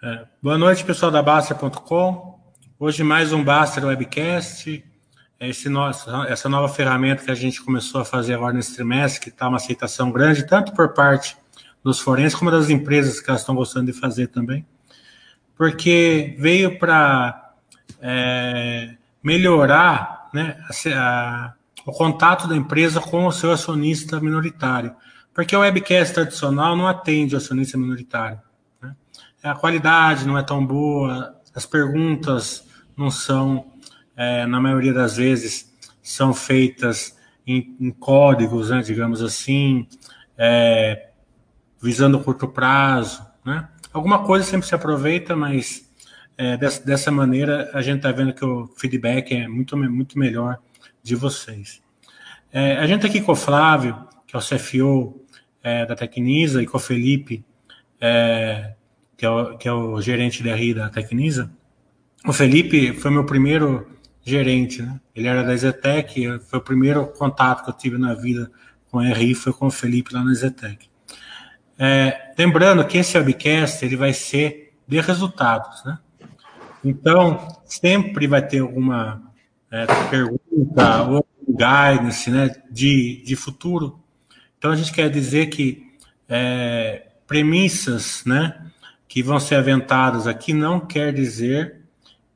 É, boa noite, pessoal da Baster.com. Hoje mais um Baster Webcast. Esse nosso, essa nova ferramenta que a gente começou a fazer agora nesse trimestre, que está uma aceitação grande, tanto por parte dos forenses como das empresas que elas estão gostando de fazer também. Porque veio para é, melhorar né, a, a, o contato da empresa com o seu acionista minoritário. Porque o webcast tradicional não atende o acionista minoritário a qualidade não é tão boa, as perguntas não são, é, na maioria das vezes, são feitas em, em códigos, né, digamos assim, é, visando curto prazo. Né? Alguma coisa sempre se aproveita, mas é, dessa, dessa, maneira a gente está vendo que o feedback é muito, muito melhor de vocês. É, a gente está aqui com o Flávio, que é o CFO é, da Tecnisa, e com o Felipe, é, que é o, que é o gerente de RI da Tecnisa. O Felipe foi meu primeiro gerente, né? Ele era da Zetec, foi o primeiro contato que eu tive na vida com a RI, foi com o Felipe lá na Zetec. É, lembrando que esse webcast ele vai ser de resultados, né? Então, sempre vai ter alguma é, pergunta ou guidance né, de, de futuro. Então, a gente quer dizer que é, premissas, né? Que vão ser aventadas aqui não quer dizer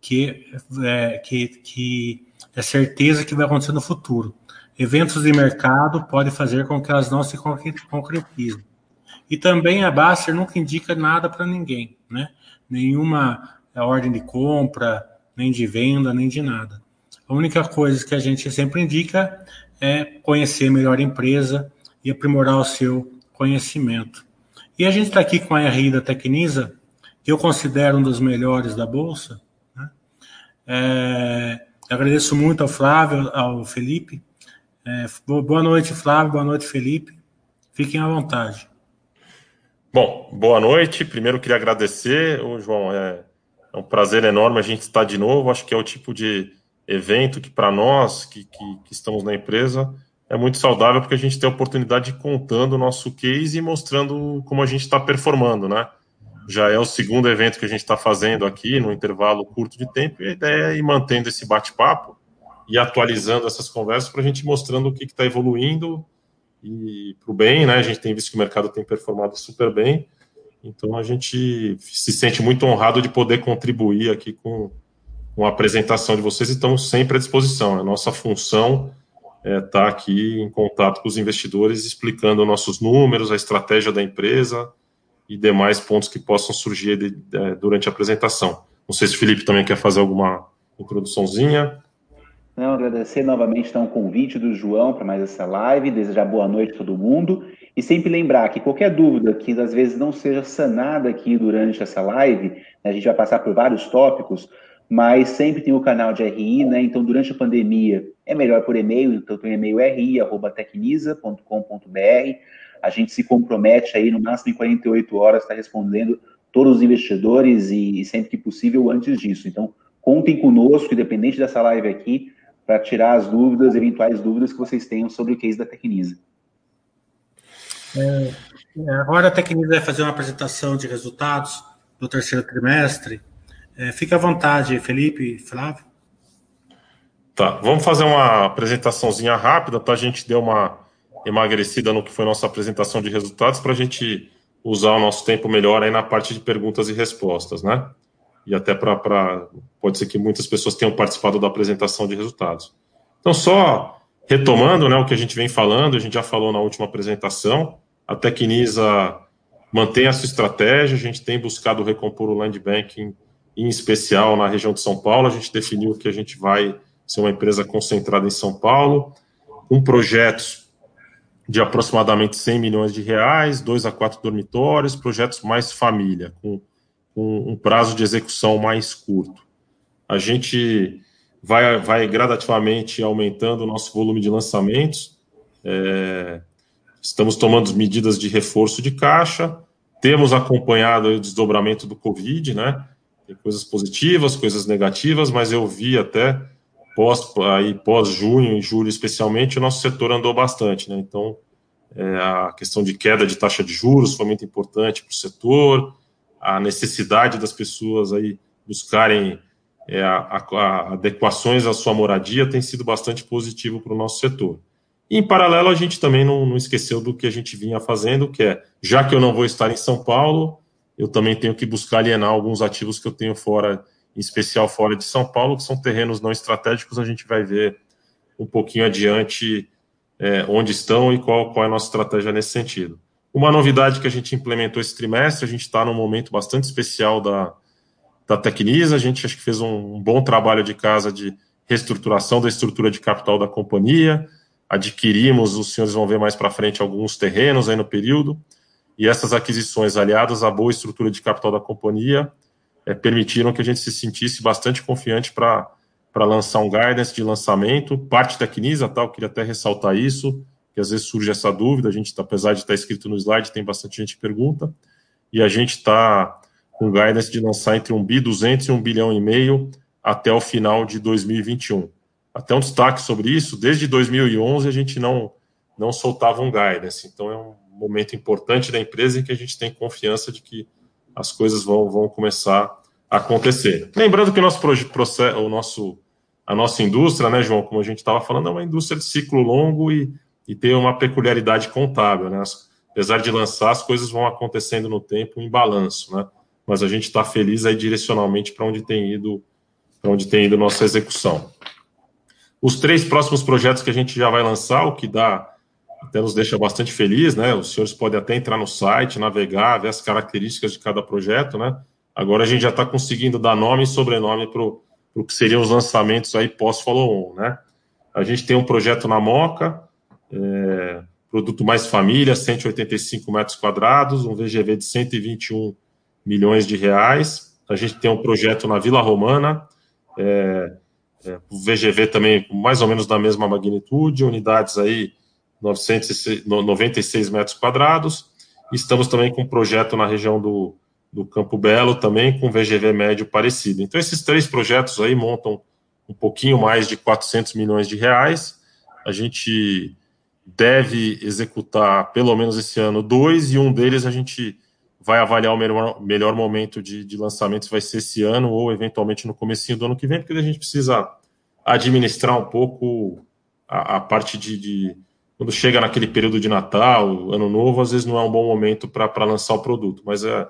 que é, que, que é certeza que vai acontecer no futuro. Eventos de mercado podem fazer com que elas não se concretizem. E também a Baster nunca indica nada para ninguém, né? Nenhuma ordem de compra, nem de venda, nem de nada. A única coisa que a gente sempre indica é conhecer melhor a empresa e aprimorar o seu conhecimento. E a gente está aqui com a RI da Tecnisa, que eu considero um dos melhores da Bolsa. Né? É, agradeço muito ao Flávio, ao Felipe. É, boa noite, Flávio, boa noite, Felipe. Fiquem à vontade. Bom, boa noite. Primeiro queria agradecer, Ô, João. É, é um prazer enorme a gente estar de novo. Acho que é o tipo de evento que, para nós que, que, que estamos na empresa, é muito saudável porque a gente tem a oportunidade de contando o nosso case e mostrando como a gente está performando, né? Já é o segundo evento que a gente está fazendo aqui, no intervalo curto de tempo, e a ideia é ir mantendo esse bate-papo e atualizando essas conversas para a gente mostrando o que está evoluindo e para o bem, né? A gente tem visto que o mercado tem performado super bem, então a gente se sente muito honrado de poder contribuir aqui com, com a apresentação de vocês e estamos sempre à disposição. A nossa função estar é, tá aqui em contato com os investidores, explicando nossos números, a estratégia da empresa e demais pontos que possam surgir de, de, durante a apresentação. Não sei se o Felipe também quer fazer alguma introduçãozinha. Não, agradecer novamente então, o convite do João para mais essa live, desejar boa noite a todo mundo e sempre lembrar que qualquer dúvida que às vezes não seja sanada aqui durante essa live, né, a gente vai passar por vários tópicos, mas sempre tem o canal de RI, né? Então, durante a pandemia, é melhor por e-mail, então o e-mail ri.tecnisa.com.br. A gente se compromete aí, no máximo em 48 horas, está respondendo todos os investidores e, e, sempre que possível antes disso. Então, contem conosco, independente dessa live aqui, para tirar as dúvidas, eventuais dúvidas que vocês tenham sobre o case da Tecnisa. É, agora a Tecnisa vai fazer uma apresentação de resultados do terceiro trimestre é, fique à vontade, Felipe, Flávio. Tá, vamos fazer uma apresentaçãozinha rápida, tá? A gente deu uma emagrecida no que foi nossa apresentação de resultados para a gente usar o nosso tempo melhor aí na parte de perguntas e respostas, né? E até para. Pode ser que muitas pessoas tenham participado da apresentação de resultados. Então, só retomando né, o que a gente vem falando, a gente já falou na última apresentação, a Tecnisa mantém a sua estratégia, a gente tem buscado recompor o land banking em especial na região de São Paulo. A gente definiu que a gente vai ser uma empresa concentrada em São Paulo, com projetos de aproximadamente 100 milhões de reais, dois a quatro dormitórios, projetos mais família, com, com um prazo de execução mais curto. A gente vai, vai gradativamente aumentando o nosso volume de lançamentos, é, estamos tomando medidas de reforço de caixa, temos acompanhado o desdobramento do Covid, né? Tem coisas positivas, coisas negativas, mas eu vi até pós aí pós junho e julho especialmente o nosso setor andou bastante, né? Então é, a questão de queda de taxa de juros foi muito importante para o setor, a necessidade das pessoas aí buscarem é, a, a, adequações à sua moradia tem sido bastante positivo para o nosso setor. E, em paralelo, a gente também não, não esqueceu do que a gente vinha fazendo, que é, já que eu não vou estar em São Paulo, eu também tenho que buscar alienar alguns ativos que eu tenho fora, em especial fora de São Paulo, que são terrenos não estratégicos, a gente vai ver um pouquinho adiante é, onde estão e qual, qual é a nossa estratégia nesse sentido. Uma novidade que a gente implementou esse trimestre, a gente está num momento bastante especial da, da Tecnisa, a gente acho que fez um, um bom trabalho de casa de reestruturação da estrutura de capital da companhia, adquirimos, os senhores vão ver mais para frente, alguns terrenos aí no período, e essas aquisições, aliadas à boa estrutura de capital da companhia, é, permitiram que a gente se sentisse bastante confiante para lançar um guidance de lançamento, parte da Quinisa, tal, tá, queria até ressaltar isso, que às vezes surge essa dúvida, a gente, tá, apesar de estar tá escrito no slide, tem bastante gente que pergunta, e a gente está com guidance de lançar entre 1 bi 200 e 1 bilhão e meio até o final de 2021. Até um destaque sobre isso, desde 2011 a gente não, não soltava um guidance, então é um momento importante da empresa em que a gente tem confiança de que as coisas vão, vão começar a acontecer. Lembrando que o nosso, processo, o nosso, a nossa indústria, né, João, como a gente estava falando, é uma indústria de ciclo longo e e tem uma peculiaridade contábil, né? Apesar de lançar, as coisas vão acontecendo no tempo em balanço, né? Mas a gente está feliz aí direcionalmente para onde tem ido, para onde tem ido nossa execução. Os três próximos projetos que a gente já vai lançar, o que dá até nos deixa bastante feliz, né? Os senhores podem até entrar no site, navegar, ver as características de cada projeto, né? Agora a gente já está conseguindo dar nome e sobrenome para o que seriam os lançamentos aí pós-follow-on, né? A gente tem um projeto na Moca, é, produto mais família, 185 metros quadrados, um VGV de 121 milhões de reais. A gente tem um projeto na Vila Romana, é, é, VGV também mais ou menos da mesma magnitude, unidades aí 996 metros quadrados. Estamos também com um projeto na região do, do Campo Belo, também com VGV médio parecido. Então, esses três projetos aí montam um pouquinho mais de 400 milhões de reais. A gente deve executar pelo menos esse ano dois, e um deles a gente vai avaliar o melhor, melhor momento de, de lançamento, se vai ser esse ano ou eventualmente no comecinho do ano que vem, porque a gente precisa administrar um pouco a, a parte de, de, Quando chega naquele período de Natal, Ano Novo, às vezes não é um bom momento para lançar o produto, mas é,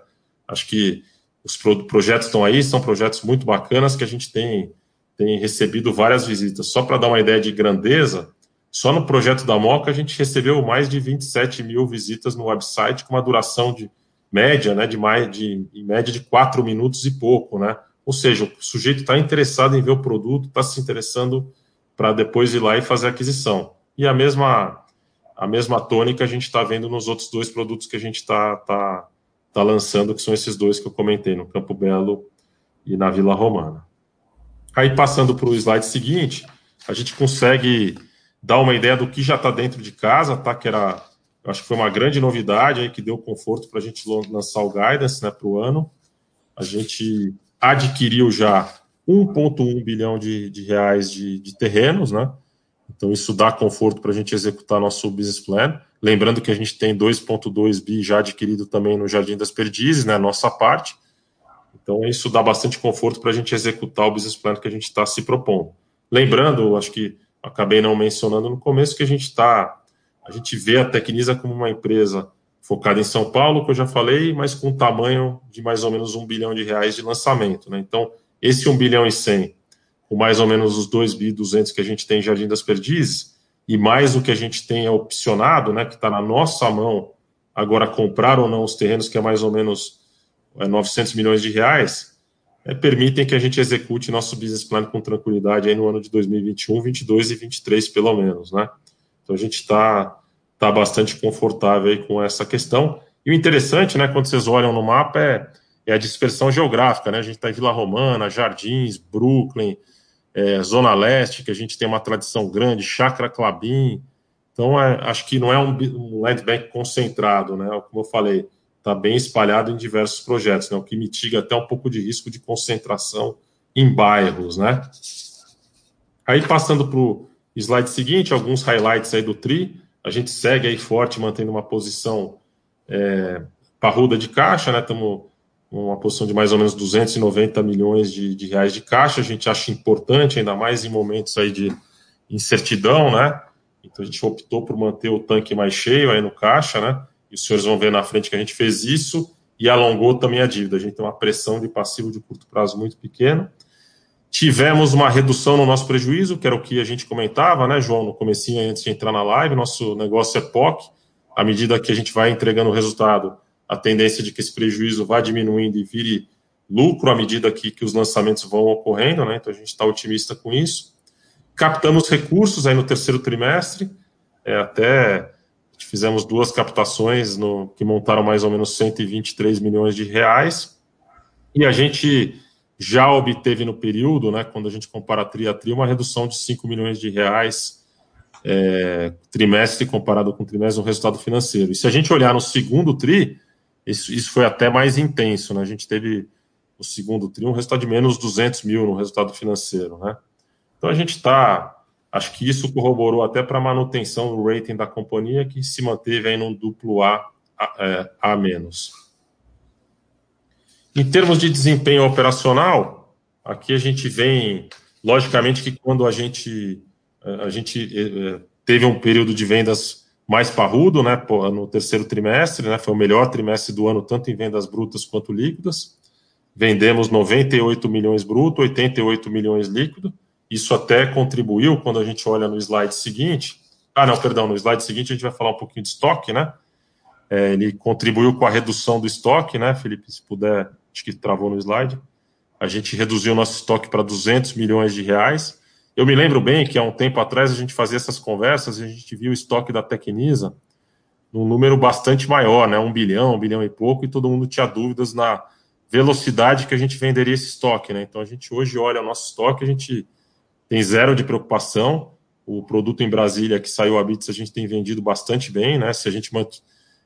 acho que os pro, projetos estão aí, são projetos muito bacanas que a gente tem, tem recebido várias visitas. Só para dar uma ideia de grandeza, só no projeto da Moca a gente recebeu mais de 27 mil visitas no website, com uma duração de média, né, de mais de em média de quatro minutos e pouco, né? Ou seja, o sujeito está interessado em ver o produto, está se interessando para depois ir lá e fazer a aquisição. E a mesma a mesma tônica a gente está vendo nos outros dois produtos que a gente está tá, tá lançando, que são esses dois que eu comentei, no Campo Belo e na Vila Romana. Aí passando para o slide seguinte, a gente consegue dar uma ideia do que já está dentro de casa, tá? Que era, acho que foi uma grande novidade aí que deu conforto para a gente lançar o guidance, né, para o ano. A gente adquiriu já 1,1 bilhão de, de reais de, de, terrenos, né? Então isso dá conforto para a gente executar nosso business plan. Lembrando que a gente tem 2,2 bi já adquirido também no Jardim das Perdizes, né? Nossa parte. Então isso dá bastante conforto para a gente executar o business plan que a gente está se propondo. Lembrando, acho que acabei não mencionando no começo, que a gente está, a gente vê a Tecnisa como uma empresa focada em São Paulo, que eu já falei, mas com tamanho de mais ou menos um bilhão de reais de lançamento. Né? Então, esse 1 bilhão e 100, com mais ou menos os 2 bi 200 que a gente tem em Jardim das Perdizes, e mais o que a gente tem opcionado, né, que está na nossa mão, agora comprar ou não os terrenos, que é mais ou menos é, 900 milhões de reais, é, permitem que a gente execute nosso business plan com tranquilidade aí no ano de 2021, 22 e 23, pelo menos, né? Então a gente está tá bastante confortável aí com essa questão. E o interessante, né, quando vocês olham no mapa, é, é a dispersão geográfica, né? A gente está em Vila Romana, Jardins, Brooklyn, é, Zona Leste, que a gente tem uma tradição grande, Chacra Clabin. Então, é, acho que não é um, um land bank concentrado, né? Como eu falei, está bem espalhado em diversos projetos, né, o que mitiga até um pouco de risco de concentração em bairros, né? Aí passando para o slide seguinte, alguns highlights aí do TRI, a gente segue aí forte, mantendo uma posição é, parruda de caixa, né? Estamos uma posição de mais ou menos 290 milhões de, de reais de caixa. A gente acha importante, ainda mais em momentos aí de incertidão, né? Então a gente optou por manter o tanque mais cheio aí no caixa, né? E os senhores vão ver na frente que a gente fez isso e alongou também a dívida. A gente tem uma pressão de passivo de curto prazo muito pequena. Tivemos uma redução no nosso prejuízo, que era o que a gente comentava, né, João, no comecinho antes de entrar na live. Nosso negócio é POC. À medida que a gente vai entregando o resultado, a tendência de que esse prejuízo vá diminuindo e vire lucro à medida que, que os lançamentos vão ocorrendo, né? Então a gente está otimista com isso. Captamos recursos aí no terceiro trimestre, é, até fizemos duas captações no, que montaram mais ou menos 123 milhões de reais. E a gente já obteve no período, né, quando a gente compara tri a tri, uma redução de 5 milhões de reais é, trimestre comparado com trimestre no resultado financeiro. E se a gente olhar no segundo tri, isso, isso foi até mais intenso, né? A gente teve no segundo tri um resultado de menos 200 mil no resultado financeiro, né? Então a gente está, acho que isso corroborou até para a manutenção do rating da companhia, que se manteve aí num duplo A, a, é, a menos. Em termos de desempenho operacional, aqui a gente vem, logicamente que quando a gente, a gente é, teve um período de vendas mais parrudo, né, no terceiro trimestre, né, foi o melhor trimestre do ano, tanto em vendas brutas quanto líquidas. Vendemos 98 milhões bruto, 88 milhões líquido. Isso até contribuiu quando a gente olha no slide seguinte. Ah, não, perdão, no slide seguinte a gente vai falar um pouquinho de estoque, né? É, ele contribuiu com a redução do estoque, né, Felipe? Se puder, acho que travou no slide. A gente reduziu nosso estoque para 200 milhões de reais eu me lembro bem que há um tempo atrás a gente fazia essas conversas e a gente viu o estoque da Tecnisa num número bastante maior, né? Um bilhão, um bilhão e pouco, e todo mundo tinha dúvidas na velocidade que a gente venderia esse estoque, né? Então a gente hoje olha o nosso estoque, a gente tem zero de preocupação. O produto em Brasília que saiu a Bits a gente tem vendido bastante bem, né? Se a gente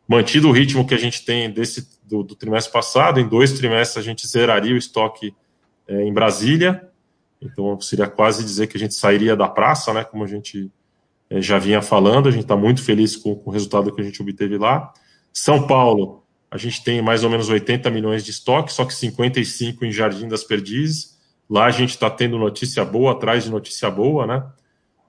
mantido o ritmo que a gente tem desse do, do trimestre passado, em dois trimestres a gente zeraria o estoque é, em Brasília então, seria quase dizer que a gente sairia da praça, né? Como a gente é, já vinha falando, a gente está muito feliz com, com, o resultado que a gente obteve lá. São Paulo, a gente tem mais ou menos 80 milhões de estoque, só que 55 em Jardim das Perdizes. Lá a gente está tendo notícia boa atrás de notícia boa, né?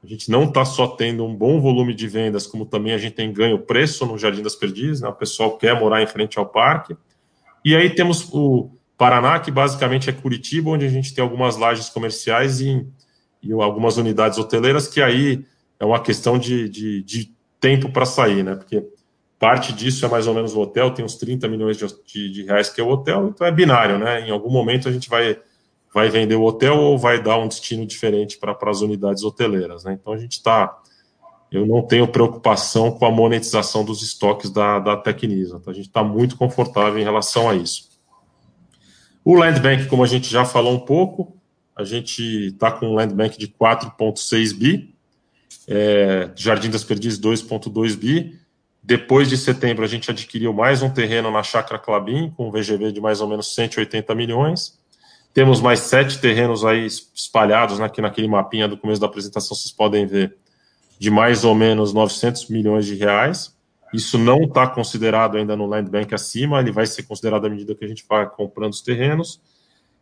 A gente não está só tendo um bom volume de vendas, como também a gente tem ganho preço no Jardim das Perdizes, né? O pessoal quer morar em frente ao parque. E aí temos o, Paraná, que basicamente é Curitiba, onde a gente tem algumas lajes comerciais e, e algumas unidades hoteleiras, que aí é uma questão de, de, de tempo para sair, né? Porque parte disso é mais ou menos o hotel, tem uns 30 milhões de, de, de, reais que é o hotel, então é binário, né? Em algum momento a gente vai, vai vender o hotel ou vai dar um destino diferente para as unidades hoteleiras, né? Então a gente está. Eu não tenho preocupação com a monetização dos estoques da, da Tecnisa, então a gente está muito confortável em relação a isso. O Land Bank, como a gente já falou um pouco, a gente está com um Land Bank de 4,6 bi, é, Jardim das Perdizes 2,2 bi. Depois de setembro, a gente adquiriu mais um terreno na Chácara Clabin, com um VGV de mais ou menos 180 milhões. Temos mais sete terrenos aí espalhados aqui naquele mapinha do começo da apresentação, vocês podem ver, de mais ou menos 900 milhões de reais. Isso não está considerado ainda no Land Bank acima, ele vai ser considerado à medida que a gente vai comprando os terrenos.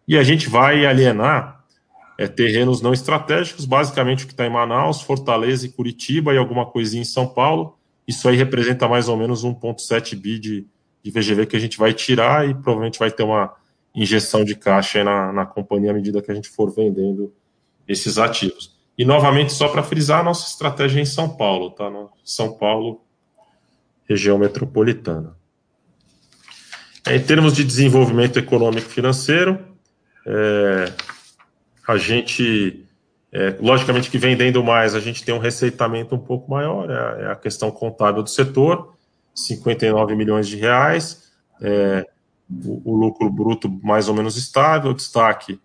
E a gente vai alienar é, terrenos não estratégicos, basicamente o que está em Manaus, Fortaleza e Curitiba e alguma coisinha em São Paulo. Isso aí representa mais ou menos 1,7 bi de, de VGV que a gente vai tirar e provavelmente vai ter uma injeção de caixa na, na companhia à medida que a gente for vendendo esses ativos. E novamente, só para frisar, a nossa estratégia é em São Paulo, tá? São Paulo região metropolitana. Em termos de desenvolvimento econômico financeiro, é, a gente, é, logicamente que vendendo mais, a gente tem um receitamento um pouco maior, é, é a questão contábil do setor, 59 milhões de reais, é, o, o, lucro bruto mais ou menos estável, destaque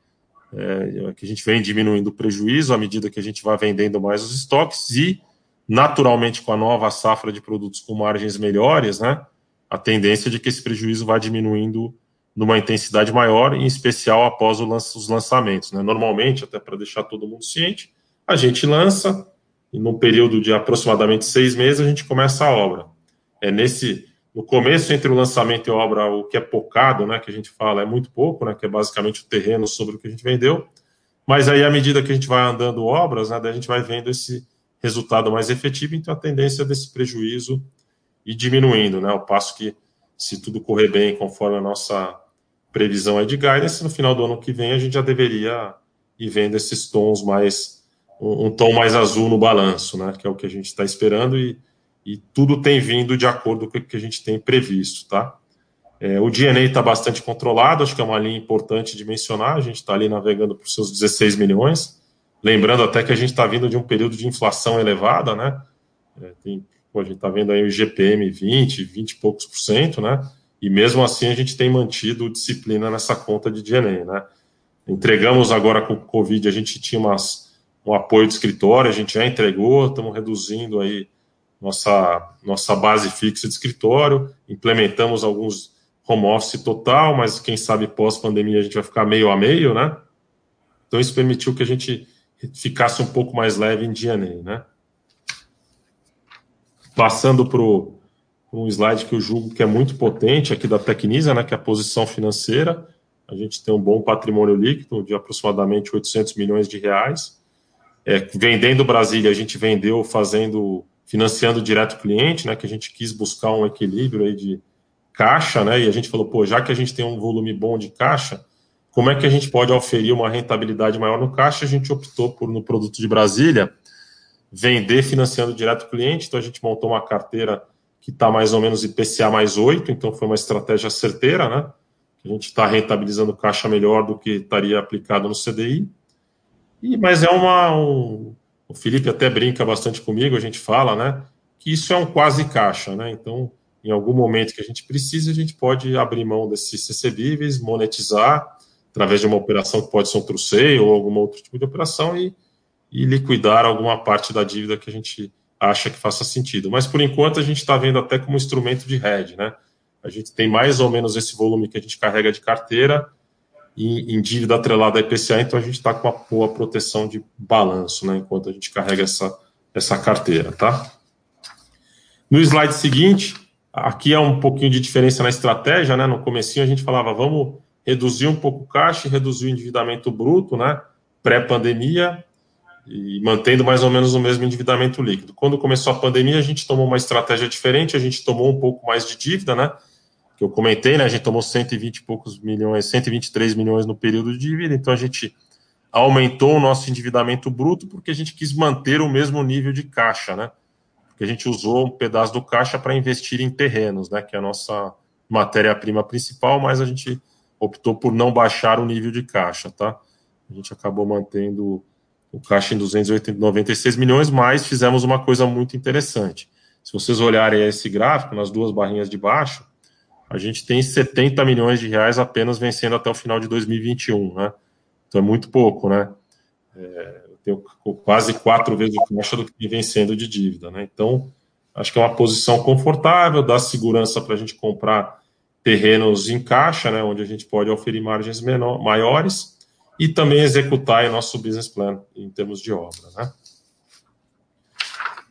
é, que a gente vem diminuindo o prejuízo à medida que a gente vai vendendo mais os estoques e naturalmente com a nova safra de produtos com margens melhores, né, a tendência de que esse prejuízo vá diminuindo numa intensidade maior, em especial após os lançamentos. Né? Normalmente, até para deixar todo mundo ciente, a gente lança e num período de aproximadamente seis meses a gente começa a obra. É nesse no começo, entre o lançamento e a obra, o que é pocado, né, que a gente fala, é muito pouco, né, que é basicamente o terreno sobre o que a gente vendeu. Mas aí, à medida que a gente vai andando obras, né, a gente vai vendo esse resultado mais efetivo, então a tendência desse prejuízo ir diminuindo, né, ao passo que, se tudo correr bem conforme a nossa previsão é de guidance, no final do ano que vem a gente já deveria ir vendo esses tons mais, um, um tom mais azul no balanço, né, que é o que a gente está esperando e e tudo tem vindo de acordo com o que a gente tem previsto, tá? É, o DNA está bastante controlado, acho que é uma linha importante de mencionar, a gente está ali navegando por seus 16 milhões, lembrando até que a gente está vindo de um período de inflação elevada, né? É, tem, pô, a gente está vendo aí o GPM 20, 20 e poucos por cento, né? E mesmo assim a gente tem mantido disciplina nessa conta de DNA, né? Entregamos agora com o Covid, a gente tinha umas, um apoio de escritório, a gente já entregou, estamos reduzindo aí nossa, nossa base fixa de escritório, implementamos alguns home office total, mas quem sabe pós-pandemia a gente vai ficar meio a meio, né? Então isso permitiu que a gente ficasse um pouco mais leve em DNA, né? Passando para um slide que eu julgo que é muito potente aqui da Tecnisa, né, que é a posição financeira. A gente tem um bom patrimônio líquido de aproximadamente 800 milhões de reais. É, vendendo Brasília, a gente vendeu fazendo financiando direto cliente, né, que a gente quis buscar um equilíbrio aí de caixa, né, e a gente falou, pô, já que a gente tem um volume bom de caixa, como é que a gente pode oferir uma rentabilidade maior no caixa? A gente optou por, no produto de Brasília, vender financiando direto cliente, então a gente montou uma carteira que está mais ou menos IPCA mais 8, então foi uma estratégia certeira, né, a gente está rentabilizando caixa melhor do que estaria aplicado no CDI, e, mas é uma, um, o Felipe até brinca bastante comigo, a gente fala, né, que isso é um quase caixa, né? Então, em algum momento que a gente precisa, a gente pode abrir mão desses recebíveis, monetizar através de uma operação que pode ser um truceio ou algum outro tipo de operação e, e liquidar alguma parte da dívida que a gente acha que faça sentido. Mas por enquanto a gente está vendo até como instrumento de hedge, né? A gente tem mais ou menos esse volume que a gente carrega de carteira em, dívida atrelada à IPCA, então a gente está com uma boa proteção de balanço, né, enquanto a gente carrega essa, essa carteira, tá? No slide seguinte, aqui é um pouquinho de diferença na estratégia, né? No comecinho a gente falava, vamos reduzir um pouco o caixa reduzir o endividamento bruto, né? Pré-pandemia e mantendo mais ou menos o mesmo endividamento líquido. Quando começou a pandemia, a gente tomou uma estratégia diferente, a gente tomou um pouco mais de dívida, né? que eu comentei, né? A gente tomou 120 e poucos milhões, 123 milhões no período de dívida, então a gente aumentou o nosso endividamento bruto porque a gente quis manter o mesmo nível de caixa, né? Porque a gente usou um pedaço do caixa para investir em terrenos, né? Que é a nossa matéria-prima principal, mas a gente optou por não baixar o nível de caixa, tá? A gente acabou mantendo o caixa em 296 milhões, mas fizemos uma coisa muito interessante. Se vocês olharem esse gráfico, nas duas barrinhas de baixo, a gente tem 70 milhões de reais apenas vencendo até o final de 2021, né? Então é muito pouco, né? É, eu tenho quase quatro vezes o caixa do que vencendo de dívida, né? Então, acho que é uma posição confortável, dá segurança para a gente comprar terrenos em caixa, né? Onde a gente pode oferir margens menor, maiores e também executar o nosso business plan em termos de obra, né?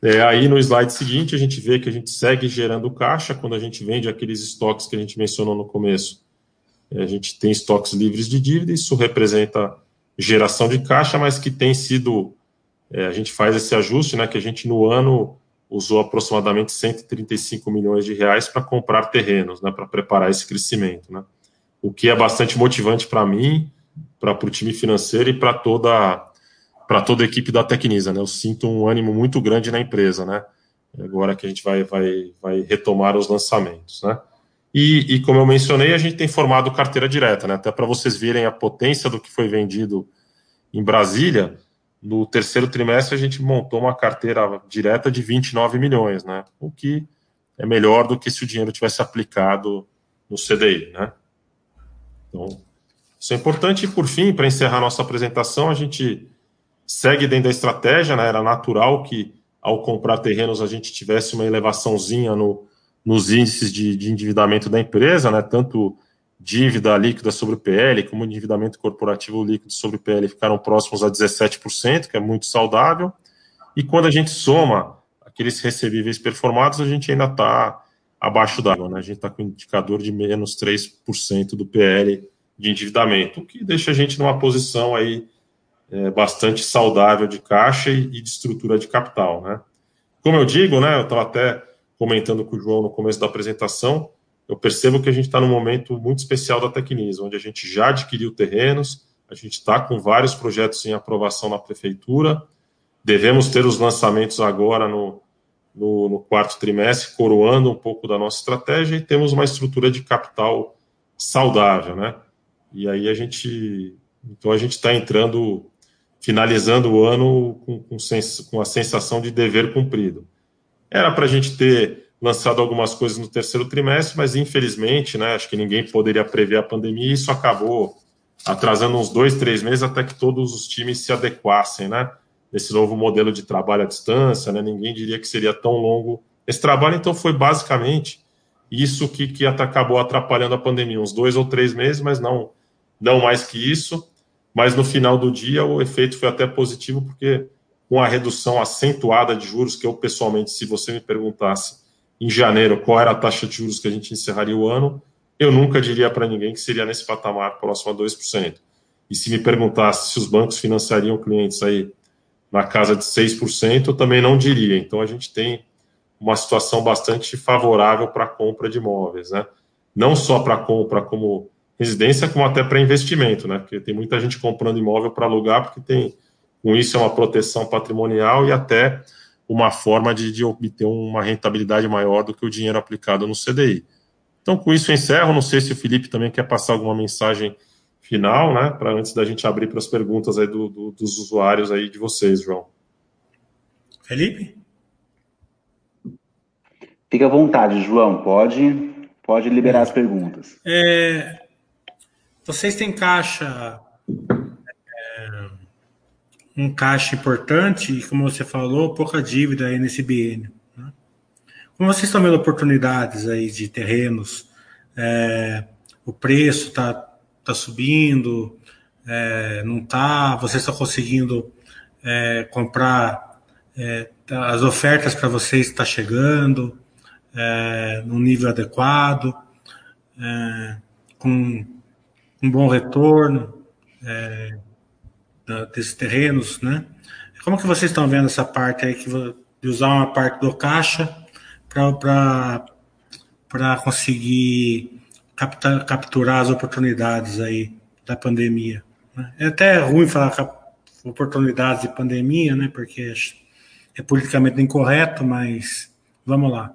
É, aí no slide seguinte, a gente vê que a gente segue gerando caixa quando a gente vende aqueles estoques que a gente mencionou no começo. É, a gente tem estoques livres de dívida, isso representa geração de caixa, mas que tem sido. É, a gente faz esse ajuste, né? Que a gente no ano usou aproximadamente 135 milhões de reais para comprar terrenos, né? Para preparar esse crescimento, né? O que é bastante motivante para mim, para o time financeiro e para toda para toda a equipe da Tecnisa, né? Eu sinto um ânimo muito grande na empresa, né? Agora que a gente vai, vai, vai retomar os lançamentos, né? E, e como eu mencionei, a gente tem formado carteira direta, né? Até para vocês verem a potência do que foi vendido em Brasília, no terceiro trimestre a gente montou uma carteira direta de 29 milhões, né? O que é melhor do que se o dinheiro tivesse aplicado no CDI, né? Então, isso é importante. E por fim, para encerrar nossa apresentação, a gente segue dentro da estratégia, né? Era natural que ao comprar terrenos a gente tivesse uma elevaçãozinha no, nos índices de, de, endividamento da empresa, né? Tanto dívida líquida sobre o PL como endividamento corporativo líquido sobre o PL ficaram próximos a 17%, que é muito saudável. E quando a gente soma aqueles recebíveis performados, a gente ainda está abaixo d'água. Né? A gente está com um indicador de menos 3% do PL de endividamento, o que deixa a gente numa posição aí é, bastante saudável de caixa e, de estrutura de capital. Né? Como eu digo, né, eu estava até comentando com o João no começo da apresentação, eu percebo que a gente está num momento muito especial da Tecnis, onde a gente já adquiriu terrenos, a gente está com vários projetos em aprovação na prefeitura, devemos ter os lançamentos agora no, no, no, quarto trimestre, coroando um pouco da nossa estratégia e temos uma estrutura de capital saudável, né? E aí a gente, então a gente está entrando, finalizando o ano com, com, sens, com a sensação de dever cumprido. Era para a gente ter lançado algumas coisas no terceiro trimestre, mas infelizmente, né, acho que ninguém poderia prever a pandemia e isso acabou atrasando uns dois, três meses até que todos os times se adequassem, né? Nesse novo modelo de trabalho à distância, né? Ninguém diria que seria tão longo esse trabalho, então foi basicamente isso que, que acabou atrapalhando a pandemia, uns dois ou três meses, mas não, não mais que isso. Mas no final do dia o efeito foi até positivo, porque com a redução acentuada de juros, que eu pessoalmente, se você me perguntasse em janeiro qual era a taxa de juros que a gente encerraria o ano, eu nunca diria para ninguém que seria nesse patamar próximo a 2%. E se me perguntasse se os bancos financiariam clientes aí na casa de 6%, eu também não diria. Então a gente tem uma situação bastante favorável para a compra de imóveis, né? Não só para compra como residência, como até para investimento, né? Porque tem muita gente comprando imóvel para alugar, porque tem, com isso, é uma proteção patrimonial e até uma forma de, de obter uma rentabilidade maior do que o dinheiro aplicado no CDI. Então, com isso, eu encerro. Não sei se o Felipe também quer passar alguma mensagem final, né? Para antes da gente abrir para as perguntas aí do, do, dos usuários aí de vocês, João. Felipe? Fica à vontade, João. Pode, pode liberar as perguntas. É, vocês têm caixa, é, um caixa importante e, como você falou, pouca dívida aí nesse biênio. Como vocês estão vendo oportunidades aí de terrenos, é, o preço está tá subindo, é, não está, vocês estão conseguindo é, comprar, é, as ofertas para vocês estão tá chegando é, nível adequado, é, com um bom retorno desses terrenos, né? Como que vocês estão vendo essa parte aí que, de usar uma parte do caixa para conseguir captar, capturar as oportunidades aí da pandemia. Né? É até ruim falar oportunidades de pandemia, né? Porque é politicamente incorreto, mas vamos lá.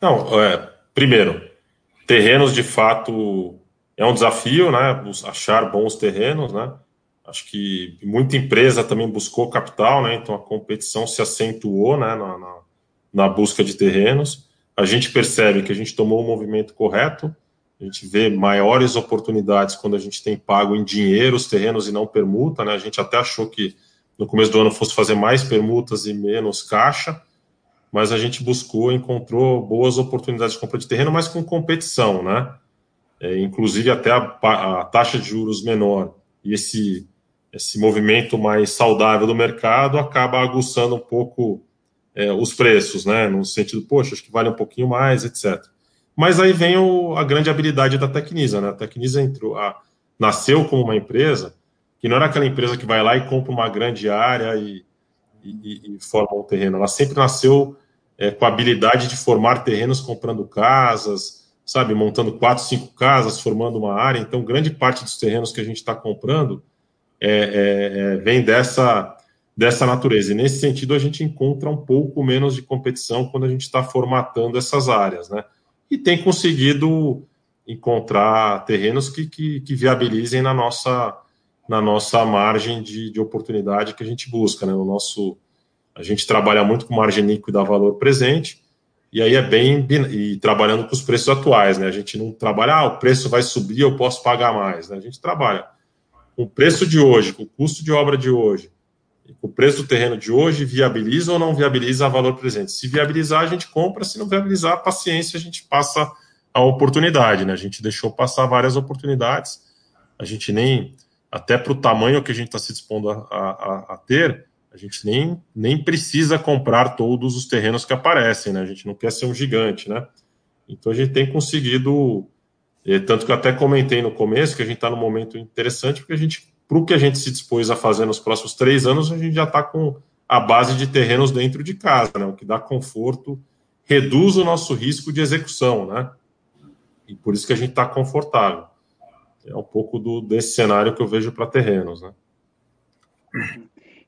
Não, é, primeiro, terrenos de fato é um desafio, né? Achar bons terrenos, né? Acho que muita empresa também buscou capital, né? Então a competição se acentuou, né? Na, na, na busca de terrenos. A gente percebe que a gente tomou o movimento correto, a gente vê maiores oportunidades quando a gente tem pago em dinheiro os terrenos e não permuta, né? A gente até achou que no começo do ano fosse fazer mais permutas e menos caixa, mas a gente buscou, encontrou boas oportunidades de compra de terreno, mas com competição, né? É, inclusive até a, a, taxa de juros menor e esse, esse movimento mais saudável do mercado acaba aguçando um pouco é, os preços, né? No sentido, poxa, acho que vale um pouquinho mais, etc. Mas aí vem o, a grande habilidade da Tecnisa, né? A Tecnisa entrou, a, nasceu como uma empresa que não era aquela empresa que vai lá e compra uma grande área e, e, e forma um terreno. Ela sempre nasceu é, com a habilidade de formar terrenos comprando casas, sabe, montando quatro, cinco casas, formando uma área. Então, grande parte dos terrenos que a gente está comprando é, é, é, vem dessa dessa natureza. E nesse sentido, a gente encontra um pouco menos de competição quando a gente está formatando essas áreas, né? E tem conseguido encontrar terrenos que, que, que viabilizem na nossa, na nossa margem de, de oportunidade que a gente busca, né? O nosso, a gente trabalha muito com margem líquida valor presente, e aí é bem e trabalhando com os preços atuais, né? A gente não trabalha, ah, o preço vai subir, eu posso pagar mais, né? A gente trabalha com o preço de hoje, com o custo de obra de hoje, o preço do terreno de hoje viabiliza ou não viabiliza valor presente. Se viabilizar, a gente compra, se não viabilizar, paciência, a gente passa a oportunidade, né? A gente deixou passar várias oportunidades, a gente nem, até para o tamanho que a gente está se dispondo a, a, a, ter, a gente nem, nem precisa comprar todos os terrenos que aparecem, né? A gente não quer ser um gigante, né? Então a gente tem conseguido, eh, tanto que eu até comentei no começo que a gente está num momento interessante, porque a gente, para o que a gente se dispôs a fazer nos próximos três anos, a gente já está com a base de terrenos dentro de casa, né? O que dá conforto, reduz o nosso risco de execução, né? E por isso que a gente está confortável. É um pouco do, desse cenário que eu vejo para terrenos, né?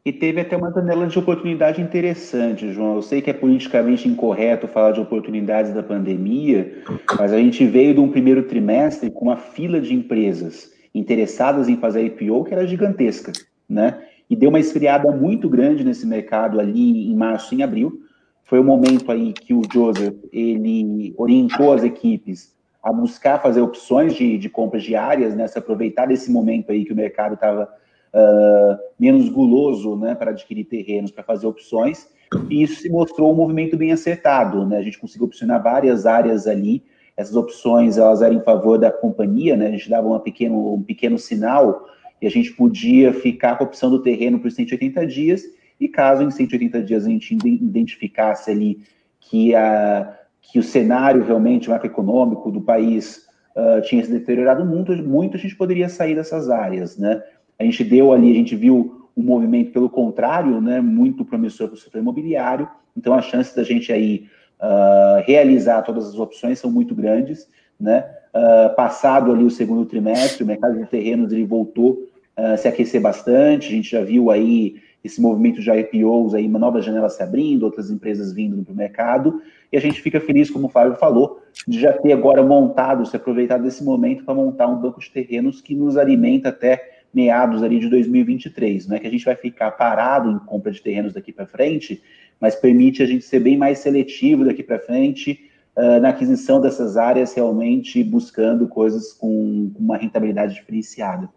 E teve até uma janela de oportunidade interessante, João. Eu sei que é politicamente incorreto falar de oportunidades da pandemia, mas a gente veio de um primeiro trimestre com uma fila de empresas interessadas em fazer IPO que era gigantesca, né? E deu uma esfriada muito grande nesse mercado ali em março e abril. Foi o momento aí que o Joseph ele orientou as equipes a buscar fazer opções de, de compras diárias, né? Se aproveitar desse momento aí que o mercado estava uh, menos guloso né, para adquirir terrenos, para fazer opções, e isso se mostrou um movimento bem acertado. Né? A gente conseguiu opcionar várias áreas ali, essas opções elas eram em favor da companhia, né? a gente dava uma pequeno, um pequeno sinal e a gente podia ficar com a opção do terreno por 180 dias, e caso em 180 dias a gente identificasse ali que, a, que o cenário realmente macroeconômico do país uh, tinha se deteriorado muito, muito, a gente poderia sair dessas áreas, né? A gente deu ali, a gente viu um movimento, pelo contrário, né, muito promissor para o setor imobiliário, então as chances da gente aí uh, realizar todas as opções são muito grandes, né? Uh, passado ali o segundo trimestre, o mercado de terrenos ele voltou uh, se aquecer bastante, a gente já viu aí esse movimento de IPOs aí, uma nova janela se abrindo, outras empresas vindo para o mercado, e a gente fica feliz, como o Fábio falou, de já ter agora montado, se aproveitado desse momento para montar um banco de terrenos que nos alimenta até meados ali de 2023. Não é que a gente vai ficar parado em compra de terrenos daqui para frente, mas permite a gente ser bem mais seletivo daqui para frente uh, na aquisição dessas áreas, realmente buscando coisas com, com uma rentabilidade diferenciada.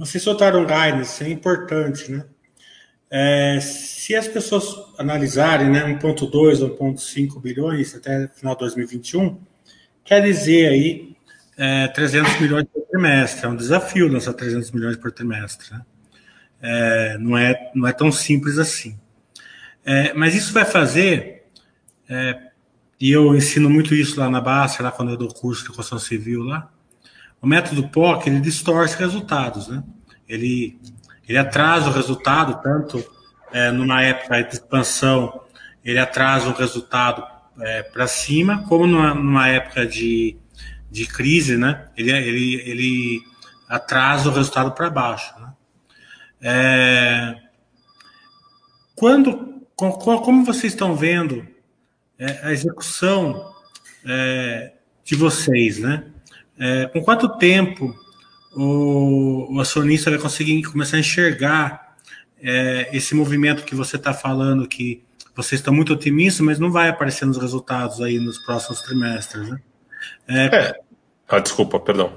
Vocês soltaram guidance, é importante, né? É, se as pessoas analisarem né, 1,2, 1,5 bilhões até final de 2021, quer dizer aí é, 300 milhões por trimestre. É um desafio lançar 300 milhões por trimestre. Né? É, não, é, não é tão simples assim. É, mas isso vai fazer, é, e eu ensino muito isso lá na Basta, lá quando eu dou curso de construção civil lá, o método POC, ele distorce resultados, né? Ele, ele atrasa o resultado, tanto é, numa época de expansão, ele atrasa o resultado é, para cima, como numa, numa época de de crise, né? Ele, ele, ele atrasa o resultado para baixo. Né? É, quando, como vocês estão vendo é, a execução é, de vocês, né? É, com quanto tempo o, o, acionista vai conseguir começar a enxergar é, esse movimento que você está falando que vocês estão muito otimistas, mas não vai aparecer nos resultados aí nos próximos trimestres, né? É, é. Ah, desculpa, perdão.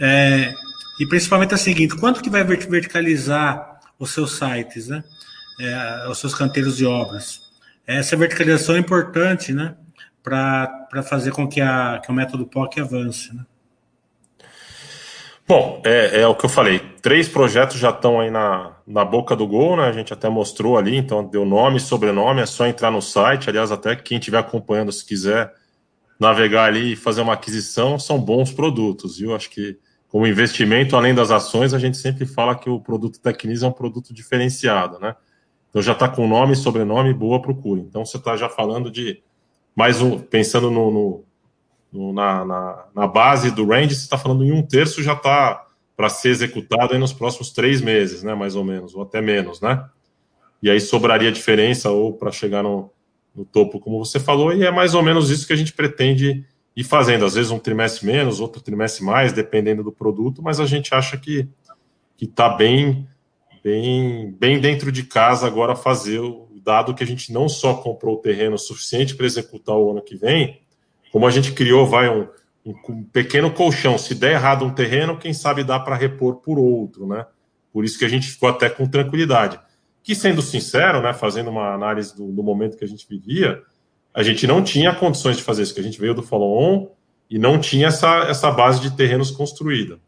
É, e principalmente é o seguinte: quanto que vai verticalizar os seus sites, né? É, os seus canteiros de obras? Essa verticalização é importante, né? Para fazer com que, a, que o método POC avance, né? Bom, é, é, o que eu falei. Três projetos já estão aí na, na boca do gol, né? A gente até mostrou ali, então deu nome, sobrenome, é só entrar no site. Aliás, até quem estiver acompanhando, se quiser navegar ali e fazer uma aquisição, são bons produtos, viu? Acho que como investimento, além das ações, a gente sempre fala que o produto Tecnis é um produto diferenciado, né? Então já está com nome, sobrenome, boa procura. Então você está já falando de mais um, pensando no, no, no na, na, na, base do range, você está falando em um terço já está para ser executado nos próximos três meses, né? Mais ou menos, ou até menos, né? E aí sobraria diferença ou para chegar no, no topo, como você falou, e é mais ou menos isso que a gente pretende ir fazendo. Às vezes um trimestre menos, outro trimestre mais, dependendo do produto, mas a gente acha que está bem, bem, bem dentro de casa agora fazer o dado que a gente não só comprou o terreno suficiente para executar o ano que vem, como a gente criou, vai um, um pequeno colchão. Se der errado um terreno, quem sabe dá para repor por outro, né? Por isso que a gente ficou até com tranquilidade que, sendo sincero, né, fazendo uma análise do, do, momento que a gente vivia, a gente não tinha condições de fazer isso, que a gente veio do follow-on e não tinha essa, essa base de terrenos construída.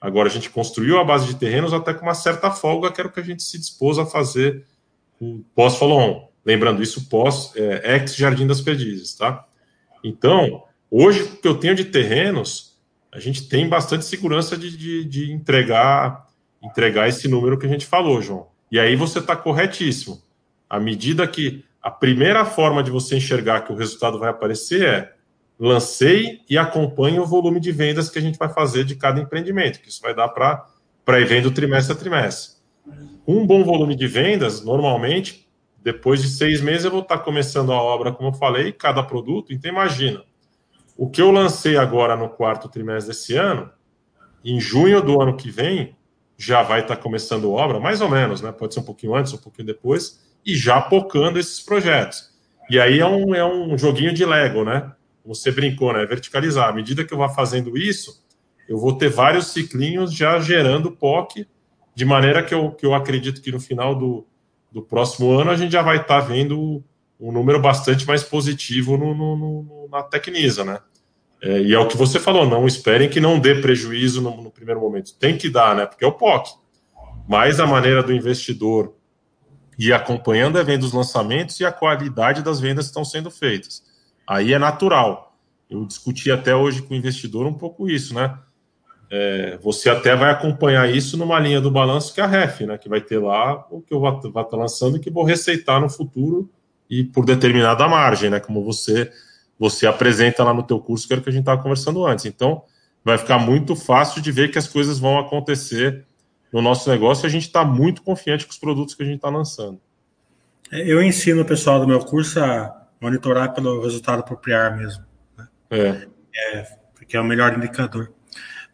Agora, a gente construiu a base de terrenos até com uma certa folga, que era o que a gente se dispôs a fazer pós-follow-on. Lembrando, isso pós é, ex Jardim das Perdizes, tá? Então, hoje, o que eu tenho de terrenos, a gente tem bastante segurança de, de, de entregar, entregar esse número que a gente falou, João. E aí você está corretíssimo. À medida que a primeira forma de você enxergar que o resultado vai aparecer é lancei e acompanhe o volume de vendas que a gente vai fazer de cada empreendimento, que isso vai dar para ir vendo trimestre a trimestre. Um bom volume de vendas, normalmente, depois de seis meses eu vou estar começando a obra, como eu falei, cada produto. Então, imagina, o que eu lancei agora no quarto trimestre desse ano, em junho do ano que vem, já vai estar começando obra, mais ou menos, né? Pode ser um pouquinho antes, um pouquinho depois, e já pocando esses projetos. E aí é um, é um joguinho de Lego, né? você brincou, né? Verticalizar. À medida que eu vá fazendo isso, eu vou ter vários ciclinhos já gerando POC, de maneira que eu, que eu acredito que no final do, do próximo ano a gente já vai estar tá vendo um número bastante mais positivo no, no, no, na Tecnisa, né? É, e é o que você falou, não esperem que não dê prejuízo no, no primeiro momento. Tem que dar, né? Porque é o POC. Mas a maneira do investidor ir acompanhando é vendo os lançamentos e a qualidade das vendas que estão sendo feitas. Aí é natural. Eu discuti até hoje com o investidor um pouco isso, né? É, você até vai acompanhar isso numa linha do balanço que é a REF, né? Que vai ter lá o que eu vou estar tá lançando e que vou receitar no futuro e por determinada margem, né? Como você você apresenta lá no teu curso, que era o que a gente estava conversando antes. Então, vai ficar muito fácil de ver que as coisas vão acontecer no nosso negócio e a gente está muito confiante com os produtos que a gente está lançando. Eu ensino o pessoal do meu curso a monitorar pelo resultado por PRIAR mesmo. Né? É. é. Porque é o melhor indicador.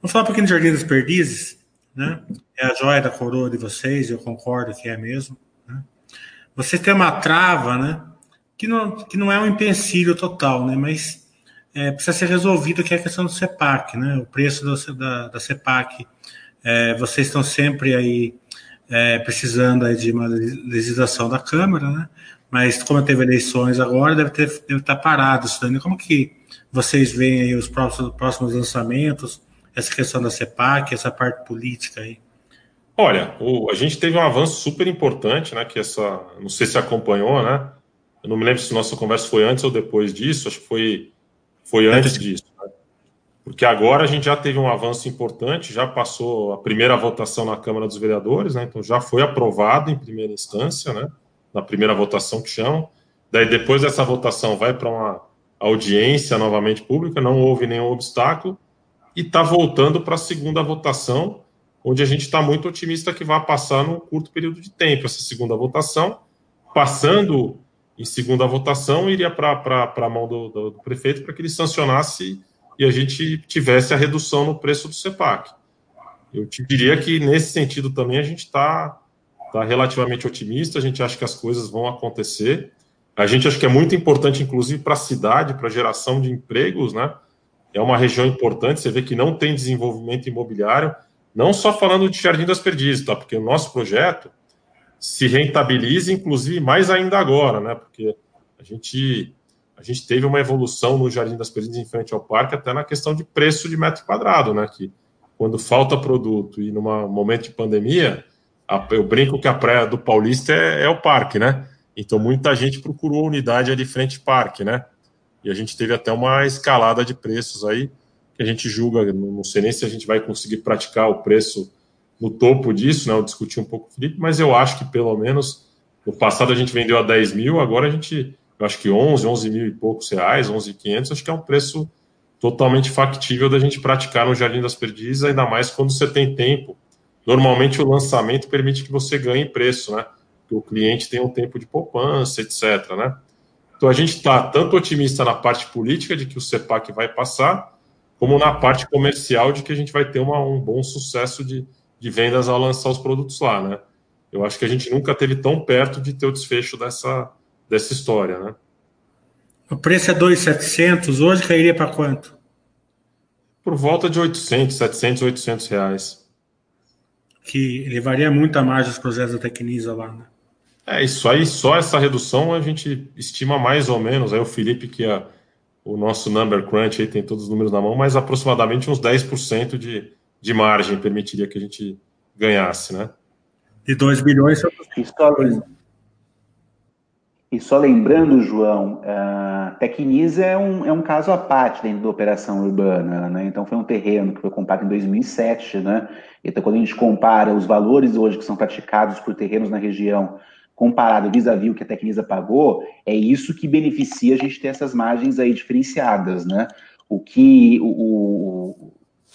Vamos falar um pouquinho do Jardim das Perdizes, né? É a joia da coroa de vocês, eu concordo que é mesmo. Né? Você tem uma trava, né? Que não, que não é um empecilho total, né? Mas é, precisa ser resolvido, que é a questão do CEPAC, né? O preço do, da, da CEPAC. É, vocês estão sempre aí é, precisando aí de uma legislação da Câmara, né? mas como teve eleições agora, deve, ter, deve estar parado isso daí. Como que vocês veem aí os próximos, próximos lançamentos, essa questão da CEPAC, essa parte política aí? Olha, o, a gente teve um avanço super importante, né? Que essa, não sei se acompanhou, né? Eu não me lembro se nossa conversa foi antes ou depois disso. Acho que foi, foi antes disso. Né? Porque agora a gente já teve um avanço importante, já passou a primeira votação na Câmara dos Vereadores, né? Então já foi aprovado em primeira instância, né? na primeira votação que chamam. Daí, depois dessa votação, vai para uma audiência novamente pública, não houve nenhum obstáculo, e está voltando para a segunda votação, onde a gente está muito otimista que vai passar num curto período de tempo essa segunda votação. Passando em segunda votação, iria para a mão do, do, do prefeito para que ele sancionasse e a gente tivesse a redução no preço do CEPAC. Eu te diria que, nesse sentido também, a gente está está relativamente otimista, a gente acha que as coisas vão acontecer. A gente acha que é muito importante, inclusive, para a cidade, para a geração de empregos, né? É uma região importante, você vê que não tem desenvolvimento imobiliário, não só falando de Jardim das Perdizes, tá? Porque o nosso projeto se rentabiliza, inclusive, mais ainda agora, né? Porque a gente, a gente teve uma evolução no Jardim das Perdizes em frente ao parque, até na questão de preço de metro quadrado, né? Que quando falta produto e num momento de pandemia, a, eu brinco que a praia do Paulista é, é, o parque, né? Então muita gente procurou unidade ali frente parque, né? E a gente teve até uma escalada de preços aí, que a gente julga, não sei nem se a gente vai conseguir praticar o preço no topo disso, né? Eu discuti um pouco com o Felipe, mas eu acho que pelo menos no passado a gente vendeu a 10 mil, agora a gente, eu acho que 11, 11 mil e poucos reais, 11,500, acho que é um preço totalmente factível da gente praticar no Jardim das Perdizes, ainda mais quando você tem tempo Normalmente o lançamento permite que você ganhe preço, né? Que o cliente tem um tempo de poupança, etc. Né? Então a gente está tanto otimista na parte política de que o CEPAC vai passar, como na parte comercial de que a gente vai ter uma, um bom sucesso de, de vendas ao lançar os produtos lá, né? Eu acho que a gente nunca teve tão perto de ter o desfecho dessa, dessa história, né? O preço é 2,700, hoje cairia para quanto? Por volta de 800, 700, 800 reais que levaria muita margem aos projetos da Tecnisa lá, né? É, isso aí, só essa redução a gente estima mais ou menos, aí o Felipe, que é o nosso number crunch, aí tem todos os números na mão, mas aproximadamente uns 10% de, de margem permitiria que a gente ganhasse, né? De 2 bilhões, E só lembrando, João, a Tecnisa é um, é um caso à parte dentro da operação urbana, né? Então foi um terreno que foi comprado em 2007, né? Então quando a gente compara os valores hoje que são praticados por terrenos na região, comparado vis-à-vis o que a Tecnisa pagou, é isso que beneficia a gente ter essas margens aí diferenciadas, né? O que o,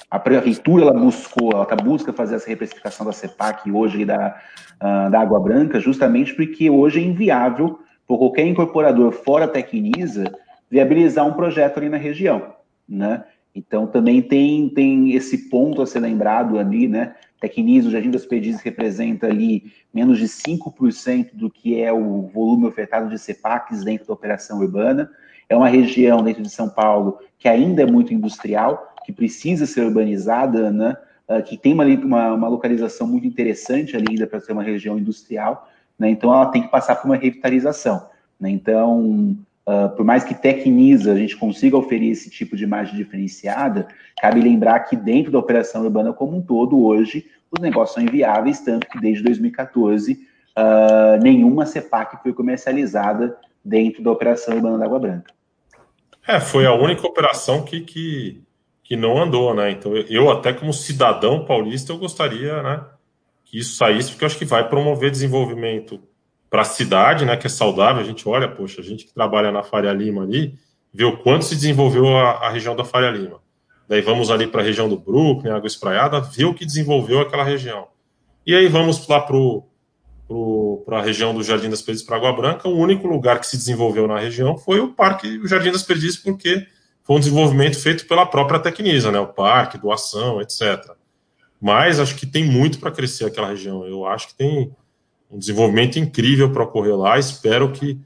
a prefeitura ela buscou, ela tá, busca fazer essa reprecificação da CEPAC hoje da, uh, da Água Branca, justamente porque hoje é inviável por qualquer incorporador fora Tecnisa viabilizar um projeto ali na região, né? Então também tem, tem esse ponto a ser lembrado ali, né? Tecnisa, o Jardim das Perdizes representa ali menos de 5% do que é o volume ofertado de CEPACs dentro da operação urbana. É uma região dentro de São Paulo que ainda é muito industrial, que precisa ser urbanizada, né? Uh, que tem uma, uma, uma, localização muito interessante ali ainda para ser uma região industrial, né? Então ela tem que passar por uma revitalização, né? Então, uh, por mais que Tecnisa a gente consiga oferecer esse tipo de imagem diferenciada, cabe lembrar que dentro da operação urbana como um todo, hoje, os negócios são inviáveis, tanto que desde 2014 uh, ah, nenhuma CEPAC foi comercializada dentro da operação urbana da Água Branca. É, foi a única operação que, que que não andou, né? Então eu até como cidadão paulista eu gostaria, né, que isso saísse, porque eu acho que vai promover desenvolvimento para a cidade, né, que é saudável. A gente olha, poxa, a gente que trabalha na Faria Lima ali, vê o quanto se desenvolveu a, a região da Faria Lima. Daí vamos ali para a região do Brooklyn, Água Espraiada, ver o que desenvolveu aquela região. E aí vamos lá para a região do Jardim das Perdizes para Água Branca. O único lugar que se desenvolveu na região foi o Parque o Jardim das Perdizes, porque foi um desenvolvimento feito pela própria Tecnisa, né? O parque, doação, etc. Mas acho que tem muito para crescer aquela região. Eu acho que tem um desenvolvimento incrível para ocorrer lá. Espero que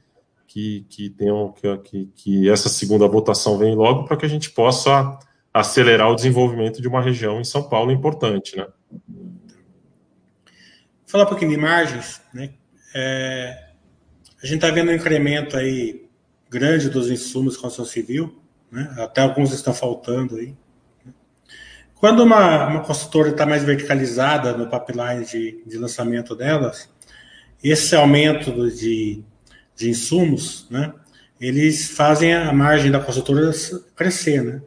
que, que, tenham, que, que essa segunda votação venha logo para que a gente possa acelerar o desenvolvimento de uma região em São Paulo importante, né? Falar um pouquinho de margens, né? É, a gente está vendo um incremento aí grande dos insumos de construção civil, né? até alguns estão faltando aí. Quando uma, uma consultora está mais verticalizada no pipeline de, de lançamento delas, esse aumento de, de insumos, né, eles fazem a margem da consultora crescer, né?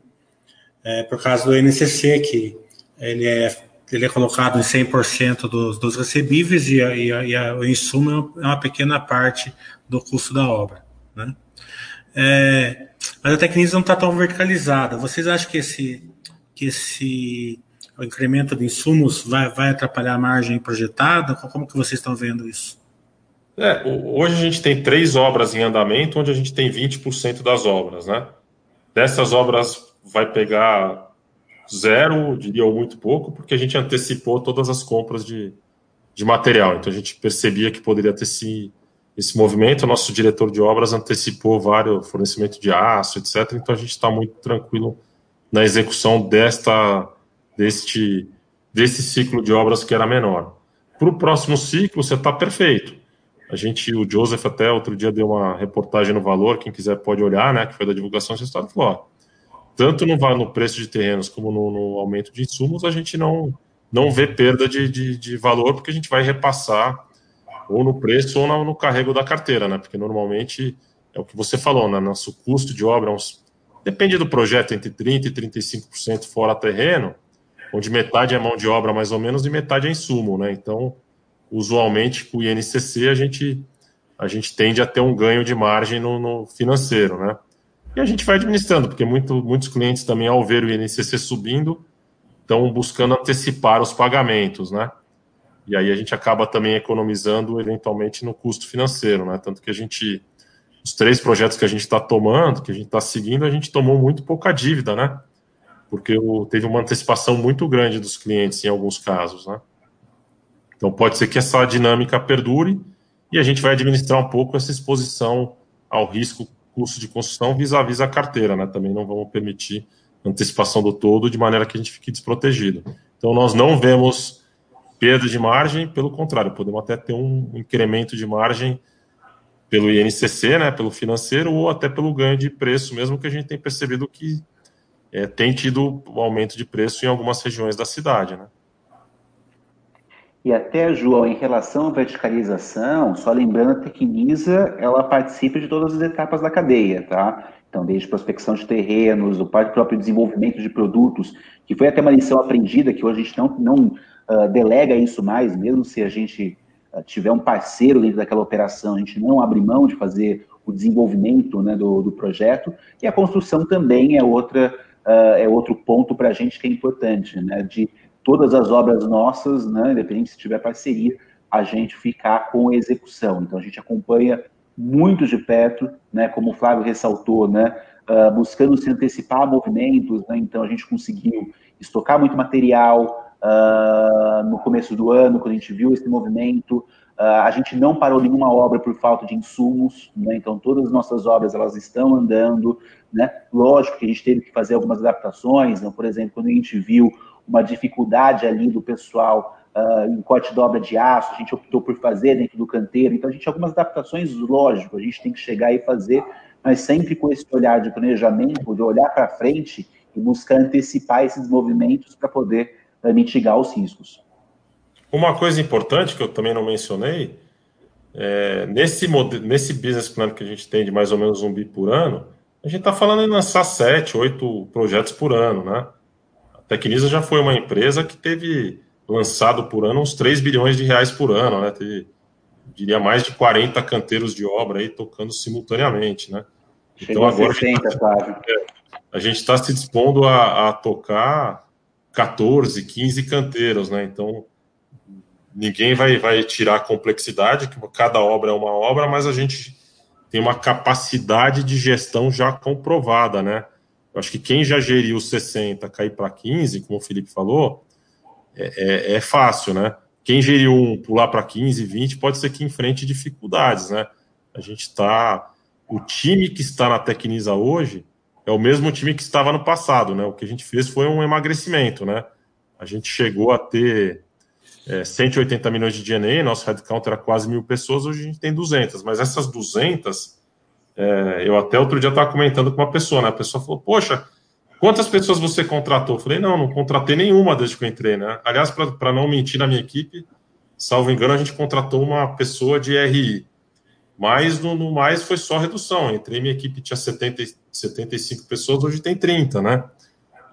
É, por causa do NCC, que ele é, ele é colocado em 100% dos, dos recebíveis e, a, e, a, e a, o insumo é uma pequena parte do custo da obra, né? É, mas a Tecnisa não está tão verticalizada. Vocês acham que esse, que esse incremento de insumos vai, vai atrapalhar a margem projetada? Como que vocês estão vendo isso? É, hoje a gente tem três obras em andamento, onde a gente tem 20% das obras, né? Dessas obras vai pegar zero, diria ou muito pouco, porque a gente antecipou todas as compras de, de material. Então a gente percebia que poderia ter se esse movimento. O nosso diretor de obras antecipou vários fornecimento de aço, etc. Então a gente está muito tranquilo na execução desta deste desse ciclo de obras que era menor. Para o próximo ciclo, você está perfeito. A gente, o Joseph até outro dia deu uma reportagem no Valor, quem quiser pode olhar, né, que foi da divulgação desse estado, falou, ó, tanto no, no preço de terrenos como no, no, aumento de insumos, a gente não, não vê perda de, de, de valor, porque a gente vai repassar ou no preço ou no, no carrego da carteira, né? Porque normalmente é o que você falou, né? Nosso custo de obra é uns, depende do projeto, entre 30% e 35% fora terreno, onde metade é mão de obra mais ou menos e metade é insumo, né? Então, usualmente com o INCC a gente, a gente tende a ter um ganho de margem no, no financeiro, né? E a gente vai administrando, porque muito, muitos clientes também, ao ver o INCC subindo, estão buscando antecipar os pagamentos, né? E aí a gente acaba também economizando eventualmente no custo financeiro, né? Tanto que a gente, os três projetos que a gente está tomando, que a gente está seguindo, a gente tomou muito pouca dívida, né? Porque teve uma antecipação muito grande dos clientes em alguns casos, né? Então pode ser que essa dinâmica perdure e a gente vai administrar um pouco essa exposição ao risco custo de construção vis-à-vis -vis a carteira, né? Também não vamos permitir antecipação do todo de maneira que a gente fique desprotegido. Então nós não vemos perda de margem, pelo contrário, podemos até ter um incremento de margem pelo INCC, né, pelo financeiro, ou até pelo ganho de preço, mesmo que a gente tenha percebido que é, tem tido um aumento de preço em algumas regiões da cidade. Né? E até, João, em relação à verticalização, só lembrando, a Tecnisa, ela participa de todas as etapas da cadeia, tá? Então, desde prospecção de terrenos, o próprio desenvolvimento de produtos, que foi até uma lição aprendida, que hoje a gente não, não uh, delega isso mais, mesmo se a gente uh, tiver um parceiro dentro daquela operação, a gente não abre mão de fazer o desenvolvimento né, do, do projeto, e a construção também é, outra, uh, é outro ponto para a gente que é importante, né, de todas as obras nossas, né, independente se tiver parceria, a gente ficar com a execução. Então, a gente acompanha muito de perto, né, como o Flávio ressaltou, né, uh, buscando se antecipar a movimentos, né, então a gente conseguiu estocar muito material uh, no começo do ano, quando a gente viu esse movimento, uh, a gente não parou nenhuma obra por falta de insumos, né, então todas as nossas obras elas estão andando, né, lógico que a gente teve que fazer algumas adaptações, né, por exemplo, quando a gente viu uma dificuldade ali do pessoal uh, em corte dobra de aço, a gente optou por fazer dentro do canteiro. Então, a gente algumas adaptações, lógico, a gente tem que chegar e fazer, mas sempre com esse olhar de planejamento, de olhar para frente e buscar antecipar esses movimentos para poder mitigar os riscos. Uma coisa importante que eu também não mencionei, é, nesse, nesse business plan que a gente tem de mais ou menos um bi por ano, a gente está falando em lançar sete, oito projetos por ano, né? A Tecnisa já foi uma empresa que teve lançado por ano uns 3 bilhões de reais por ano, né? Teve, diria mais de 40 canteiros de obra aí tocando simultaneamente, né? Chegou então agora 60, tá, a gente está se dispondo a, a, tocar 14, 15 canteiros, né? Então ninguém vai, vai tirar a complexidade, que cada obra é uma obra, mas a gente tem uma capacidade de gestão já comprovada, né? Eu acho que quem já geriu 60 cair para 15, como o Felipe falou, é, é, é fácil, né? Quem geriu um pular para 15, 20, pode ser que enfrente dificuldades, né? A gente está. O time que está na Tecnisa hoje é o mesmo time que estava no passado, né? O que a gente fez foi um emagrecimento, né? A gente chegou a ter é, 180 milhões de DNA, nosso headcount era quase mil pessoas, hoje a gente tem 200, mas essas 200, é, eu até outro dia estava comentando com uma pessoa, né? A pessoa falou, poxa, Quantas pessoas você contratou? Eu falei, não, não contratei nenhuma desde que eu entrei, né? Aliás, para não mentir na minha equipe, salvo engano, a gente contratou uma pessoa de RI. Mas no, no mais foi só redução. Entrei, minha equipe tinha 70, 75 pessoas, hoje tem 30, né?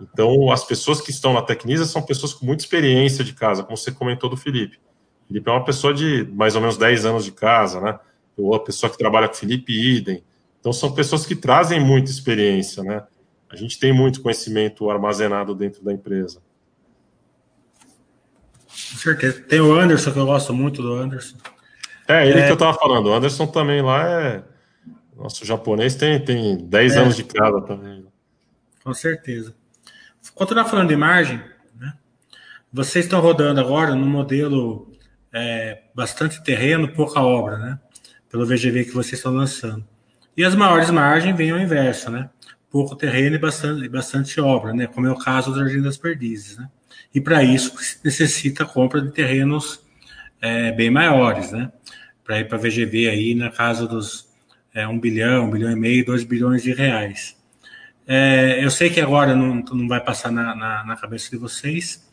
Então, as pessoas que estão na Tecnisa são pessoas com muita experiência de casa, como você comentou do Felipe. O Felipe é uma pessoa de mais ou menos 10 anos de casa, né? Ou a pessoa que trabalha com o Felipe Idem. Então, são pessoas que trazem muita experiência, né? A gente tem muito conhecimento armazenado dentro da empresa. Com certeza. Tem o Anderson, que eu gosto muito do Anderson. É, ele é... que eu estava falando. O Anderson também lá é. Nosso japonês tem, tem 10 é. anos de casa também. Com certeza. Continuar falando de margem, né? Vocês estão rodando agora no modelo é, bastante terreno, pouca obra, né? Pelo VGV que vocês estão lançando. E as maiores margens vêm ao inverso, né? pouco terreno e bastante, bastante obra, né? como é o caso das Perdizes. Né? E para isso necessita a compra de terrenos é, bem maiores, né? para ir para a VGV aí na casa dos é, 1 bilhão, 1 bilhão e meio, 2 bilhões de reais. É, eu sei que agora não, não vai passar na, na, na, cabeça de vocês,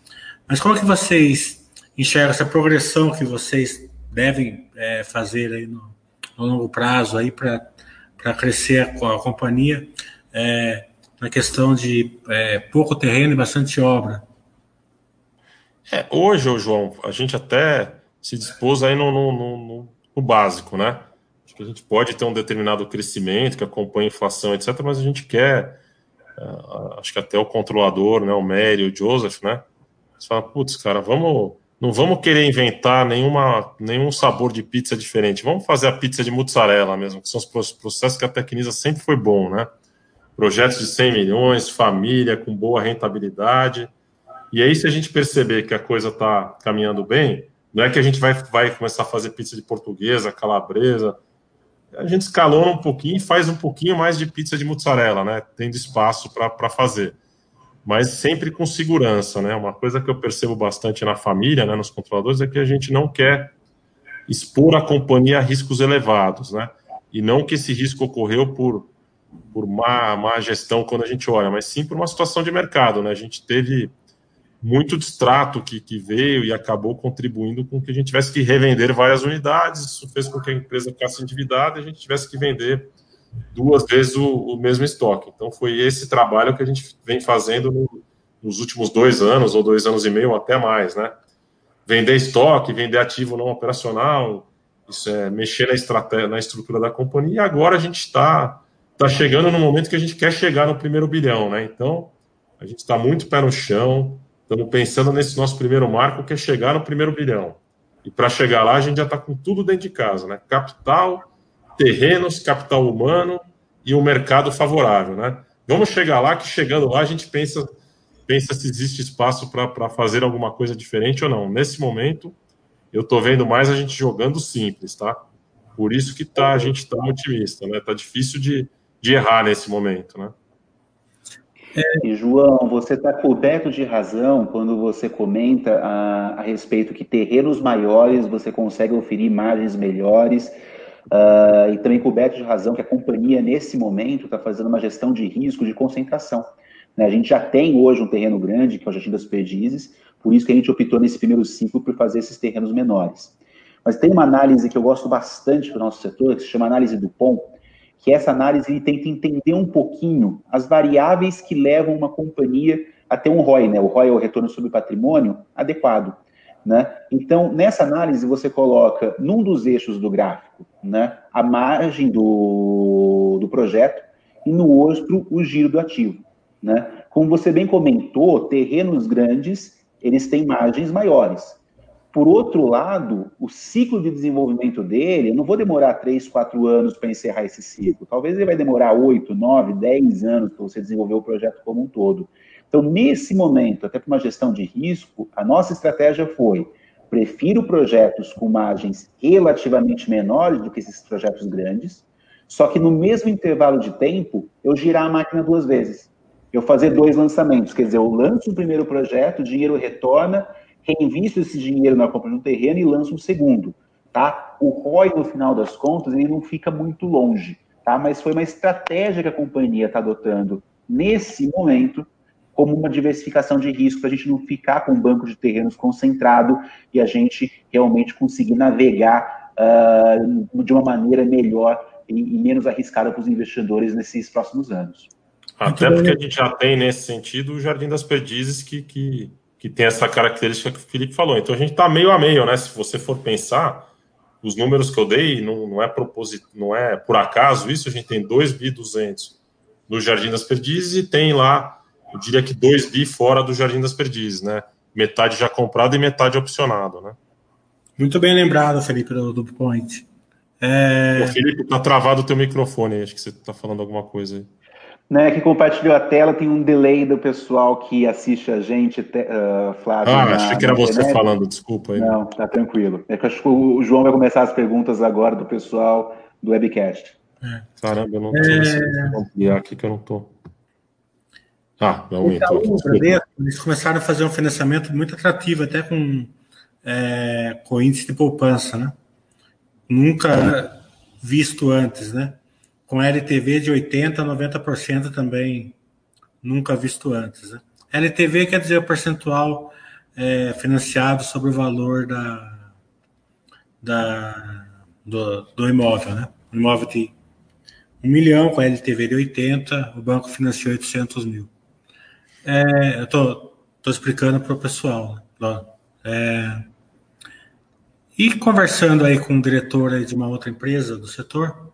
mas como é que vocês enxergam essa progressão que vocês devem é, fazer aí no, no longo prazo aí para crescer a, a companhia? é, na questão de é, pouco terreno e bastante obra? É, hoje, João, a gente até se dispôs aí no, no, no, no, básico, né? Que a gente pode ter um determinado crescimento que acompanha a inflação, etc., mas a gente quer, uh, acho que até o controlador, né, o Mary, o Joseph, né? Você fala, putz, cara, vamos, não vamos querer inventar nenhuma, nenhum sabor de pizza diferente. Vamos fazer a pizza de mozzarella mesmo, que são os processos que a Tecnisa sempre foi bom, né? projetos de 100 milhões, família com boa rentabilidade. E aí, se a gente perceber que a coisa está caminhando bem, não é que a gente vai, vai começar a fazer pizza de portuguesa, calabresa. A gente escalona um pouquinho e faz um pouquinho mais de pizza de mozzarella, né? Tendo espaço para fazer. Mas sempre com segurança, né? Uma coisa que eu percebo bastante na família, né, nos controladores, é que a gente não quer expor a companhia a riscos elevados, né? E não que esse risco ocorreu por por má, má gestão quando a gente olha, mas sim por uma situação de mercado. Né? A gente teve muito distrato que, que veio e acabou contribuindo com que a gente tivesse que revender várias unidades. Isso fez com que a empresa ficasse endividada e a gente tivesse que vender duas vezes o, o mesmo estoque. Então, foi esse trabalho que a gente vem fazendo no, nos últimos dois anos, ou dois anos e meio, até mais, né? Vender estoque, vender ativo não operacional, isso é mexer na, estratégia, na estrutura da companhia. E agora a gente está tá chegando no momento que a gente quer chegar no primeiro bilhão, né? Então, a gente está muito pé no chão, Estamos pensando nesse nosso primeiro marco, que é chegar no primeiro bilhão. E para chegar lá, a gente já está com tudo dentro de casa, né? Capital, terrenos, capital humano e o um mercado favorável, né? Vamos chegar lá, que chegando lá a gente pensa, pensa se existe espaço para fazer alguma coisa diferente ou não. Nesse momento, eu estou vendo mais a gente jogando simples, tá? Por isso que tá, a gente está otimista, né? Tá difícil de, de errar nesse momento, né? E, João, você está coberto de razão quando você comenta a, a, respeito que terrenos maiores você consegue oferir margens melhores, uh, e também coberto de razão que a companhia, nesse momento, está fazendo uma gestão de risco de concentração. Né? A gente já tem hoje um terreno grande, que é o Jardim das Perdizes, por isso que a gente optou nesse primeiro ciclo por fazer esses terrenos menores. Mas tem uma análise que eu gosto bastante para o nosso setor, que se chama análise do POM, que essa análise tenta entender um pouquinho as variáveis que levam uma companhia a ter um ROI, né? O ROI é o retorno sobre patrimônio adequado, né? Então, nessa análise você coloca num dos eixos do gráfico, né, a margem do, do projeto e no outro o giro do ativo, né? Como você bem comentou, terrenos grandes, eles têm margens maiores. Por outro lado, o ciclo de desenvolvimento dele, eu não vou demorar 3, 4 anos para encerrar esse ciclo. Talvez ele vai demorar 8, 9, 10 anos para você desenvolver o projeto como um todo. Então, nesse momento, até para uma gestão de risco, a nossa estratégia foi: prefiro projetos com margens relativamente menores do que esses projetos grandes, só que no mesmo intervalo de tempo, eu girar a máquina duas vezes. Eu fazer dois lançamentos, quer dizer, eu lanço o primeiro projeto, o dinheiro retorna, reinvisto esse dinheiro na compra de um terreno e lanço um segundo, tá? O ROI, no final das contas, ele não fica muito longe, tá? Mas foi uma estratégia que a companhia está adotando nesse momento como uma diversificação de risco para a gente não ficar com um banco de terrenos concentrado e a gente realmente conseguir navegar uh, de uma maneira melhor e, e menos arriscada para os investidores nesses próximos anos. Até porque a gente já tem, nesse sentido, o Jardim das Perdizes, que, que que tem essa característica que o Felipe falou. Então a gente está meio a meio, né? Se você for pensar, os números que eu dei não, não é propósito, não é por acaso isso. A gente tem 2 bi 200 no Jardim das Perdizes e tem lá, eu diria que 2 bi fora do Jardim das Perdizes, né? Metade já comprado e metade opcionado, né? Muito bem lembrado, Felipe, do, do Point. É... O Felipe, tá travado o teu microfone, acho que você está falando alguma coisa aí né, que compartilhou a tela, tem um delay do pessoal que assiste a gente, uh, Flávio. Ah, na, achei que era você falando, desculpa aí. Não, tá tranquilo. É que acho que o João vai começar as perguntas agora do pessoal do webcast. É. Caramba, eu não tô é... ampliar aqui que eu não tô. Ah, não então, Eles começaram a fazer um financiamento muito atrativo, até com, é, com índice de poupança, né? Nunca visto antes, né? Com LTV de 80% a 90% também nunca visto antes. Né? LTV quer dizer o percentual é, financiado sobre o valor da, da, do, do imóvel. Né? Imóvel de 1 milhão com LTV de 80, o banco financiou 800 mil. É, eu estou explicando para o pessoal. Né? É, e conversando aí com o diretor aí de uma outra empresa do setor,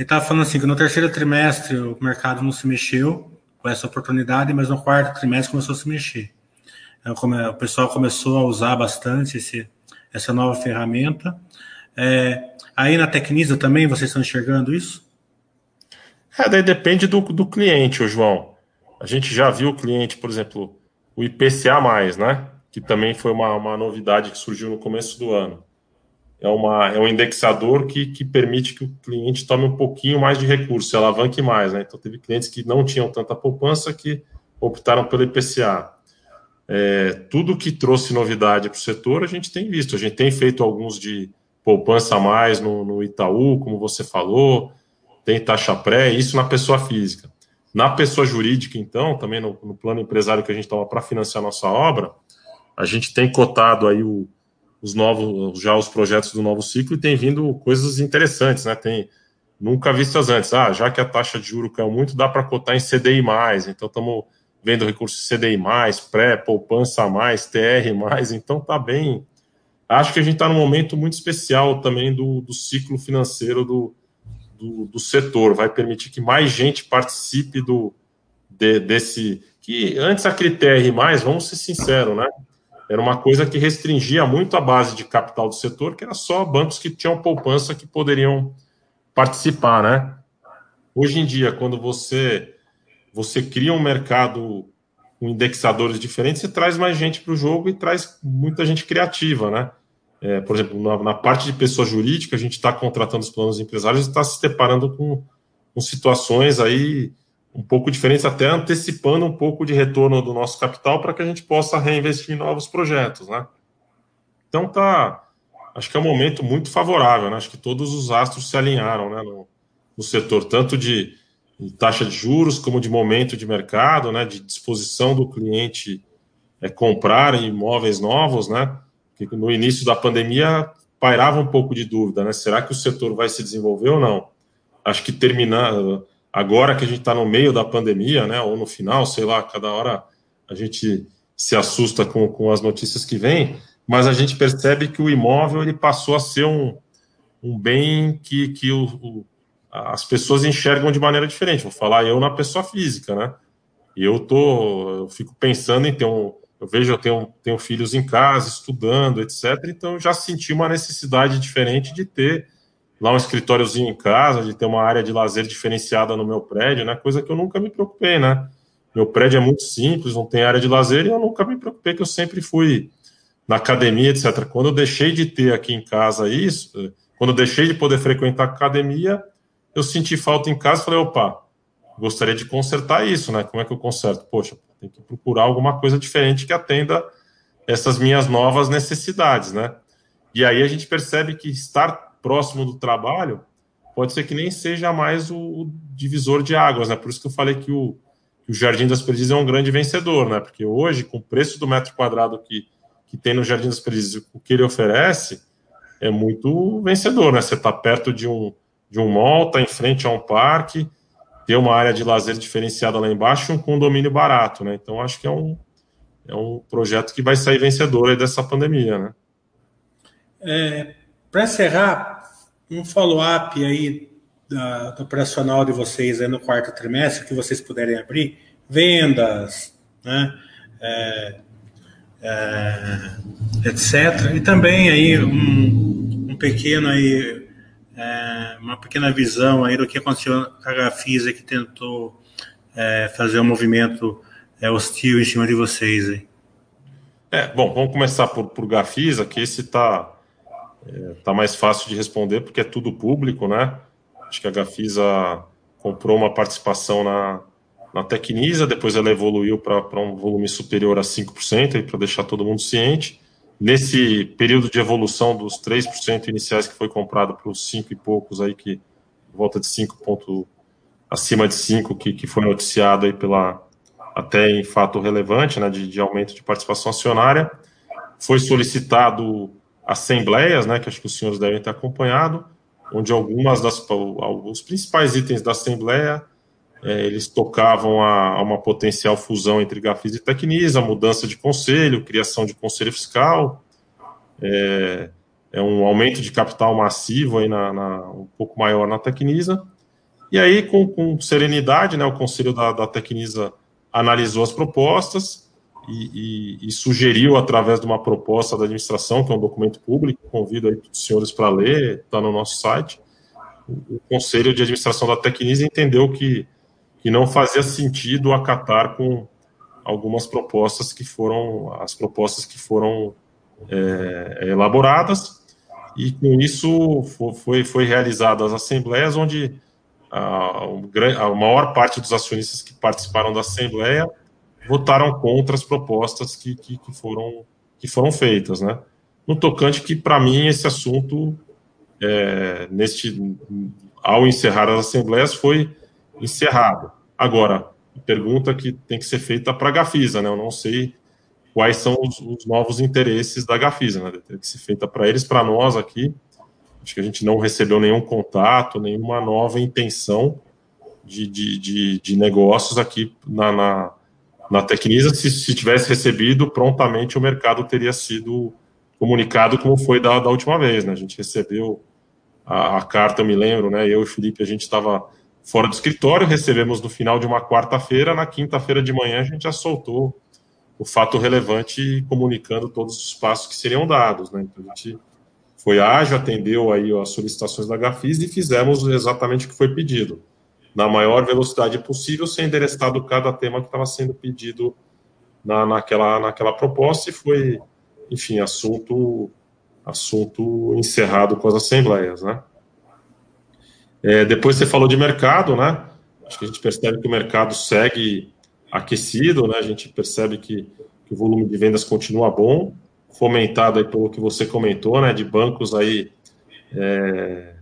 ele estava falando assim que no terceiro trimestre o mercado não se mexeu com essa oportunidade, mas no quarto trimestre começou a se mexer. É, o pessoal começou a usar bastante esse, essa nova ferramenta. É, aí na Tecnisa também vocês estão enxergando isso? É, daí depende do, do cliente, João. A gente já viu o cliente, por exemplo, o IPCA, né? Que também foi uma, uma novidade que surgiu no começo do ano é, uma, é um indexador que, que permite que o cliente tome um pouquinho mais de recurso, alavanque mais. Né? Então, teve clientes que não tinham tanta poupança que optaram pelo IPCA. É, tudo que trouxe novidade para o setor, a gente tem visto. A gente tem feito alguns de poupança a mais no, no Itaú, como você falou, tem taxa pré, isso na pessoa física. Na pessoa jurídica, então, também no, no plano empresário que a gente toma para financiar nossa obra, a gente tem cotado aí o, os novos, já os projetos do novo ciclo e tem vindo coisas interessantes, né? Tem nunca vistas antes. Ah, já que a taxa de juro caiu muito, dá para cotar em CDI+, então estamos vendo recursos CDI+, pré, poupança mais, TR+, então tá bem... Acho que a gente está num momento muito especial também do, do ciclo financeiro do, do, do, setor, vai permitir que mais gente participe do, de, desse... Que antes a critério mais, vamos ser sinceros, né? Era uma coisa que restringia muito a base de capital do setor, que era só bancos que tinham poupança que poderiam participar, né? Hoje em dia, quando você você cria um mercado com indexadores diferentes, você traz mais gente para o jogo e traz muita gente criativa, né? É, por exemplo, na, na, parte de pessoa jurídica, a gente está contratando os planos empresários e está se deparando com, com situações aí um pouco diferentes, até antecipando um pouco de retorno do nosso capital para que a gente possa reinvestir em novos projetos, né? Então tá, acho que é um momento muito favorável, né? Acho que todos os astros se alinharam, né, no, no setor, tanto de, de, taxa de juros como de momento de mercado, né, de disposição do cliente é, comprar imóveis novos, né? No início da pandemia pairava um pouco de dúvida, né? Será que o setor vai se desenvolver ou não? Acho que terminar agora que a gente está no meio da pandemia, né? Ou no final, sei lá, cada hora a gente se assusta com, com as notícias que vêm mas a gente percebe que o imóvel ele passou a ser um, um bem que, que o, o, as pessoas enxergam de maneira diferente. Vou falar eu na pessoa física, né? E eu tô, eu fico pensando em ter um, eu vejo eu tenho, tenho filhos em casa estudando, etc. Então já senti uma necessidade diferente de ter lá um escritóriozinho em casa, de ter uma área de lazer diferenciada no meu prédio, né? Coisa que eu nunca me preocupei, né? Meu prédio é muito simples, não tem área de lazer e eu nunca me preocupei que eu sempre fui na academia, etc. Quando eu deixei de ter aqui em casa isso, quando eu deixei de poder frequentar a academia, eu senti falta em casa e falei, opa, gostaria de consertar isso, né? Como é que eu conserto? Poxa, tem que procurar alguma coisa diferente que atenda essas minhas novas necessidades, né? E aí a gente percebe que estar próximo do trabalho pode ser que nem seja mais o, o divisor de águas, né? Por isso que eu falei que o, que o Jardim das Perdizes é um grande vencedor, né? Porque hoje, com o preço do metro quadrado que que tem no Jardim das Perdizes, o que ele oferece é muito vencedor, né? Você está perto de um, de um mall, está em frente a um parque, tem uma área de lazer diferenciada lá embaixo e um condomínio barato, né? Então, acho que é um, é um projeto que vai sair vencedor dessa pandemia, né? É, Para encerrar, um follow-up aí da, do operacional de vocês aí no quarto trimestre, que vocês puderem abrir, vendas, né? É, é, etc. E também aí um, um pequeno aí, é, uma pequena visão aí do que aconteceu com a Gafisa que tentou é, fazer um movimento é, hostil em cima de vocês aí. É, bom, vamos começar por, por Gafisa, que esse está é, tá mais fácil de responder porque é tudo público, né? Acho que a Gafisa comprou uma participação na, na Tecnisa, depois ela evoluiu para um volume superior a 5%, para deixar todo mundo ciente. Nesse período de evolução dos 3% iniciais que foi comprado para os 5 e poucos, aí que volta de 5 ponto, acima de 5, que, que foi noticiado aí pela, até em fato relevante, né, de, de aumento de participação acionária. Foi solicitado assembleias, né, que acho que os senhores devem ter acompanhado, onde algumas das, os principais itens da assembleia é, eles tocavam a, a, uma potencial fusão entre Gafisa e Tecnisa, mudança de conselho, criação de conselho fiscal, é, é um aumento de capital massivo aí na, na, um pouco maior na Tecnisa. E aí, com, com serenidade, né, o conselho da, da Tecnisa analisou as propostas e, e, e, sugeriu, através de uma proposta da administração, que é um documento público, convido aí os senhores para ler, está no nosso site. O, conselho de administração da Tecnisa entendeu que que não fazia sentido acatar com algumas propostas que foram as propostas que foram é, elaboradas e com isso foi foi realizadas as assembleias onde a, a maior parte dos acionistas que participaram da assembleia votaram contra as propostas que, que, que foram que foram feitas, né? No tocante que para mim esse assunto é, neste ao encerrar as assembleias foi encerrado. Agora, pergunta que tem que ser feita para a Gafisa, né? Eu não sei quais são os, os novos interesses da Gafisa, né? Tem que ser feita para eles, para nós aqui. Acho que a gente não recebeu nenhum contato, nenhuma nova intenção de, de, de, de negócios aqui na, na, na Tecnisa. Se, se tivesse recebido, prontamente o mercado teria sido comunicado como foi da, da última vez, né? A gente recebeu a, a carta, eu me lembro, né? Eu e o Felipe, a gente estava fora do escritório, recebemos no final de uma quarta-feira, na quinta-feira de manhã a gente já soltou o fato relevante comunicando todos os passos que seriam dados, né? Então a gente foi ágil, atendeu aí as solicitações da Gafis e fizemos exatamente o que foi pedido, na maior velocidade possível, sem endereçado cada tema que estava sendo pedido na, naquela, naquela proposta e foi, enfim, assunto assunto encerrado com as assembleias, né? É, depois você falou de mercado, né? Acho que a gente percebe que o mercado segue aquecido, né? A gente percebe que, que o volume de vendas continua bom, fomentado aí pelo que você comentou, né? De bancos aí é,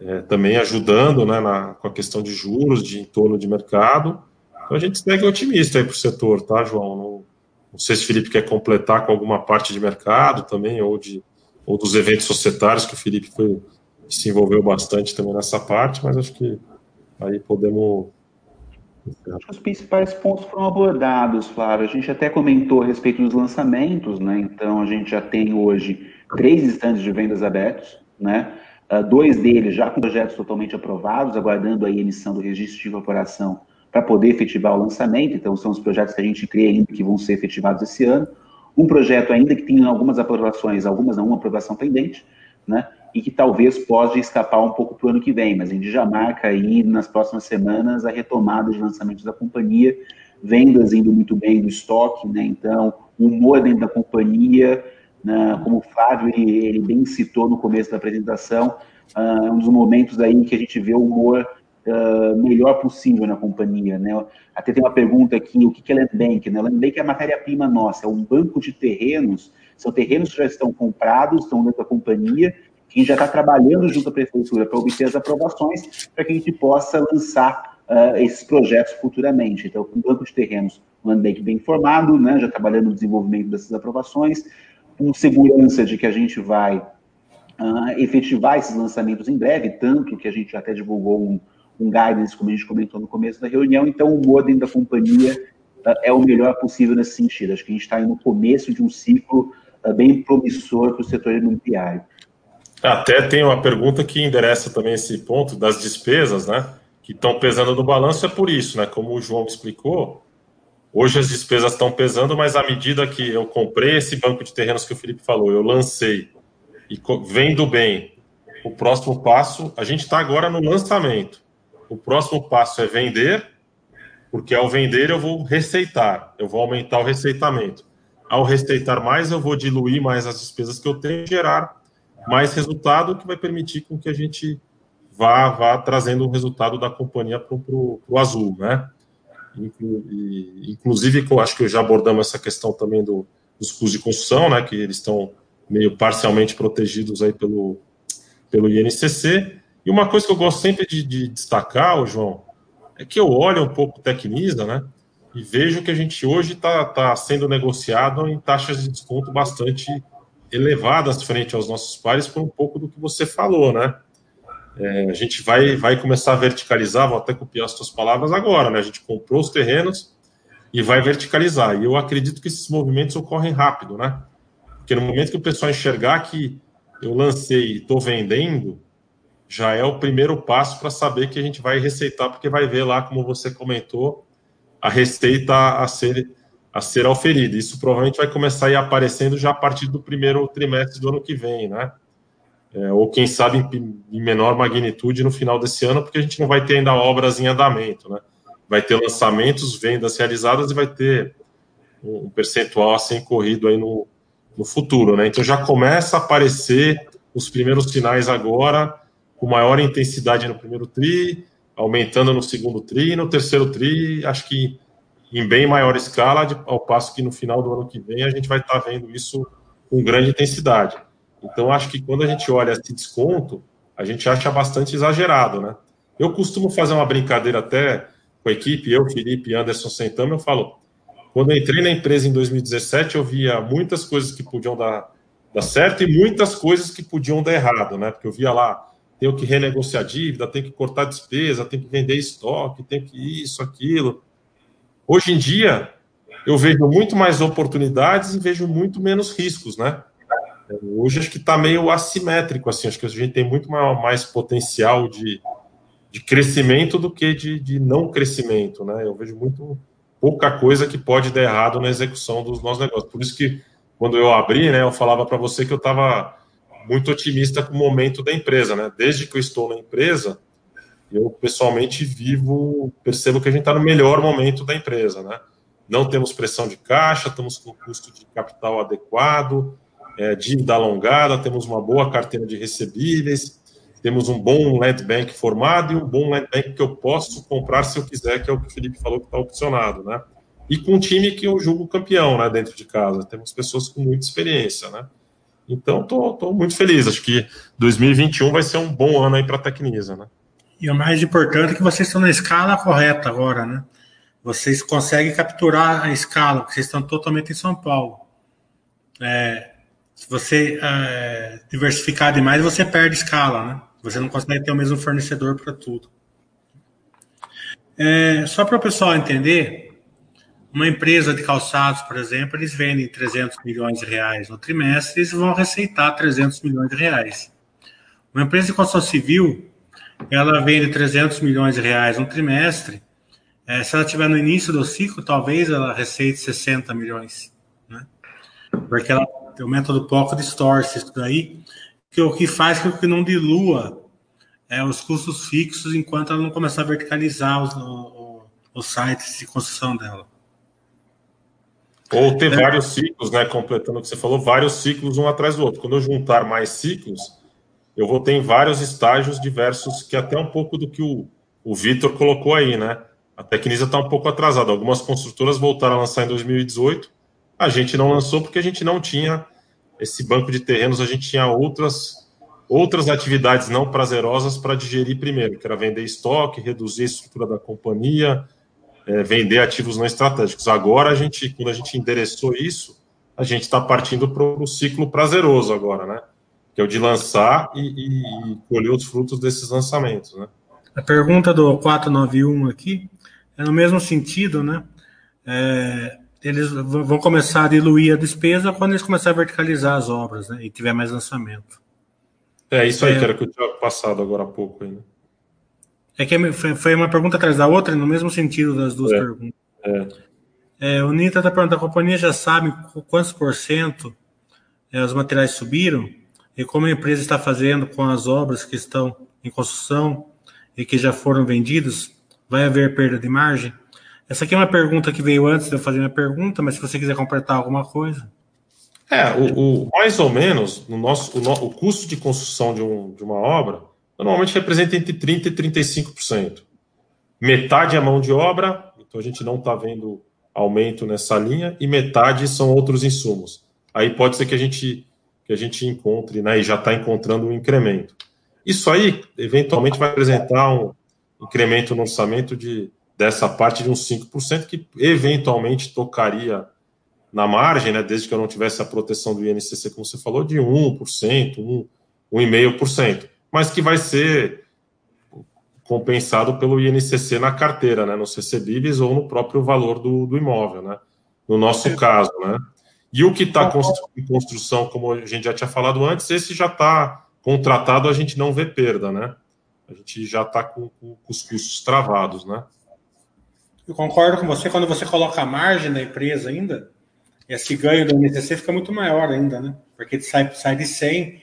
é, também ajudando, né? Na, com a questão de juros, de entorno de mercado. Então a gente segue otimista aí para o setor, tá, João? Não, não sei se o Felipe quer completar com alguma parte de mercado também, ou, de, ou dos eventos societários, que o Felipe foi se envolveu bastante também nessa parte, mas acho que aí podemos. Os principais pontos foram abordados, Flávio. A gente até comentou a respeito dos lançamentos, né? Então a gente já tem hoje três estandes de vendas abertos, né? Uh, dois deles já com projetos totalmente aprovados, aguardando a emissão do registro de incorporação para poder efetivar o lançamento. Então são os projetos que a gente crê ainda que vão ser efetivados esse ano. Um projeto ainda que tem algumas aprovações, algumas não, uma aprovação pendente, né? e que talvez pode escapar um pouco para o ano que vem, mas a gente já marca aí nas próximas semanas a retomada de lançamentos da companhia, vendas indo muito bem do estoque, né? Então, o humor dentro da companhia, né? como o Flávio ele, ele, bem citou no começo da apresentação, uh, um dos momentos aí que a gente vê o humor uh, melhor possível na companhia, né? Até tem uma pergunta aqui, o que é Land Bank? Né? Land Bank é a matéria-prima nossa, é um banco de terrenos, são terrenos que já estão comprados, estão dentro da companhia, que já está trabalhando junto à prefeitura para obter as aprovações, para que a gente possa lançar uh, esses projetos futuramente. Então, com banco de terrenos, um Landbank bem formado, né, já trabalhando no desenvolvimento dessas aprovações, com segurança de que a gente vai uh, efetivar esses lançamentos em breve, tanto que a gente até divulgou um, um guidance, como a gente comentou no começo da reunião, então o modem da companhia uh, é o melhor possível nesse sentido. Acho que a gente está no começo de um ciclo bem promissor para o setor imobiliário. Até tem uma pergunta que endereça também esse ponto das despesas, né? Que estão pesando no balanço, é por isso, né? Como o João explicou, hoje as despesas estão pesando, mas à medida que eu comprei esse banco de terrenos que o Felipe falou, eu lancei e vendo bem, o próximo passo, a gente está agora no lançamento. O próximo passo é vender, porque ao vender eu vou receitar, eu vou aumentar o receitamento. Ao receitar mais, eu vou diluir mais as despesas que eu tenho gerar mais resultado que vai permitir com que a gente vá, vá trazendo o resultado da companhia para o azul, né? Inclusive, acho que já abordamos essa questão também do, dos custos de construção, né? Que eles estão meio parcialmente protegidos aí pelo, pelo INCC. E uma coisa que eu gosto sempre de, de destacar, João, é que eu olho um pouco Tecnisa, né? E vejo que a gente hoje está tá sendo negociado em taxas de desconto bastante elevadas frente aos nossos pares por um pouco do que você falou, né? É, a gente vai, vai começar a verticalizar, vou até copiar as suas palavras agora, né? A gente comprou os terrenos e vai verticalizar. E eu acredito que esses movimentos ocorrem rápido, né? Porque no momento que o pessoal enxergar que eu lancei e estou vendendo, já é o primeiro passo para saber que a gente vai receitar, porque vai ver lá, como você comentou, a receita a ser a ser auferida. Isso provavelmente vai começar a ir aparecendo já a partir do primeiro trimestre do ano que vem, né? É, ou quem sabe em, em, menor magnitude no final desse ano, porque a gente não vai ter ainda obras em andamento, né? Vai ter lançamentos, vendas realizadas e vai ter um, percentual assim corrido aí no, no futuro, né? Então já começa a aparecer os primeiros sinais agora, com maior intensidade no primeiro tri, aumentando no segundo tri, no terceiro tri, acho que em bem maior escala, ao passo que no final do ano que vem a gente vai estar tá vendo isso com grande intensidade. Então, acho que quando a gente olha esse desconto, a gente acha bastante exagerado, né? Eu costumo fazer uma brincadeira até com a equipe, eu, Felipe Anderson sentamos, eu falo, quando eu entrei na empresa em 2017, eu via muitas coisas que podiam dar, dar certo e muitas coisas que podiam dar errado, né? Porque eu via lá, tenho que renegociar dívida, tenho que cortar despesa, tenho que vender estoque, tenho que isso, aquilo. Hoje em dia, eu vejo muito mais oportunidades e vejo muito menos riscos, né? Hoje acho que está meio assimétrico, assim, acho que a gente tem muito mais potencial de, de crescimento do que de, de não crescimento, né? Eu vejo muito pouca coisa que pode dar errado na execução dos nossos negócios. Por isso que quando eu abri, né, eu falava para você que eu estava muito otimista com o momento da empresa, né? Desde que eu estou na empresa, eu pessoalmente vivo, percebo que a gente está no melhor momento da empresa, né? Não temos pressão de caixa, estamos com custo de capital adequado, é, dívida alongada, temos uma boa carteira de recebíveis, temos um bom land bank formado e um bom land bank que eu posso comprar se eu quiser, que é o que o Felipe falou que está opcionado, né? E com um time que eu julgo campeão, né, dentro de casa. Temos pessoas com muita experiência, né? Então, estou muito feliz. Acho que 2021 vai ser um bom ano aí para a Tecnisa, né? E o mais importante é que vocês estão na escala correta agora, né? Vocês conseguem capturar a escala, porque vocês estão totalmente em São Paulo. É, se você é, diversificar demais, você perde escala, né? Você não consegue ter o mesmo fornecedor para tudo. É, só para o pessoal entender, uma empresa de calçados, por exemplo, eles vendem 300 milhões de reais no trimestre, eles vão receitar 300 milhões de reais. Uma empresa de construção civil, ela vende 300 milhões de reais no trimestre, é, se ela estiver no início do ciclo, talvez ela receite 60 milhões, né? Porque ela o método POCO distorce isso daí, que o que faz com que não dilua é, os custos fixos enquanto ela não começar a verticalizar os, o, os sites de construção dela. Ou ter é. vários ciclos, né? Completando o que você falou, vários ciclos um atrás do outro. Quando eu juntar mais ciclos, eu vou ter em vários estágios diversos, que é até um pouco do que o, o Vitor colocou aí, né? A Tecnisa está um pouco atrasada. Algumas construtoras voltaram a lançar em 2018, a gente não lançou porque a gente não tinha esse banco de terrenos, a gente tinha outras outras atividades não prazerosas para digerir primeiro, que era vender estoque, reduzir a estrutura da companhia, é, vender ativos não estratégicos. Agora a gente, quando a gente endereçou isso, a gente está partindo para o ciclo prazeroso agora, né? Que é o de lançar e, e, e colher os frutos desses lançamentos, né? A pergunta do 491 aqui é no mesmo sentido, né? É, eles vão começar a diluir a despesa quando eles começarem a verticalizar as obras, né? E tiver mais lançamento. É isso aí, é, que era que eu tinha passado agora há pouco ainda. É que foi uma pergunta atrás da outra, no mesmo sentido das duas é, perguntas. É. É, o Nita está perguntando, a companhia já sabe quantos por cento é, os materiais subiram e como a empresa está fazendo com as obras que estão em construção e que já foram vendidos, vai haver perda de margem? Essa aqui é uma pergunta que veio antes de eu fazer minha pergunta, mas se você quiser completar alguma coisa. É, o, o mais ou menos, no nosso, o, o custo de construção de, um, de, uma obra normalmente representa entre 30% e 35%. Metade é mão de obra, então a gente não está vendo aumento nessa linha, e metade são outros insumos. Aí pode ser que a gente, que a gente encontre, né, e já está encontrando um incremento. Isso aí, eventualmente, vai apresentar um incremento no orçamento de dessa parte de uns 5%, que eventualmente tocaria na margem, né, desde que eu não tivesse a proteção do INCC, como você falou, de 1%, 1, 1,5%, mas que vai ser compensado pelo INCC na carteira, né, nos recebíveis ou no próprio valor do, do imóvel, né, no nosso caso, né. E o que está em construção, como a gente já tinha falado antes, esse já está contratado, a gente não vê perda, né, a gente já está com, com os custos travados, né. Eu concordo com você, quando você coloca a margem da empresa ainda, esse ganho do NTC fica muito maior ainda, né? Porque sai, sai de 100,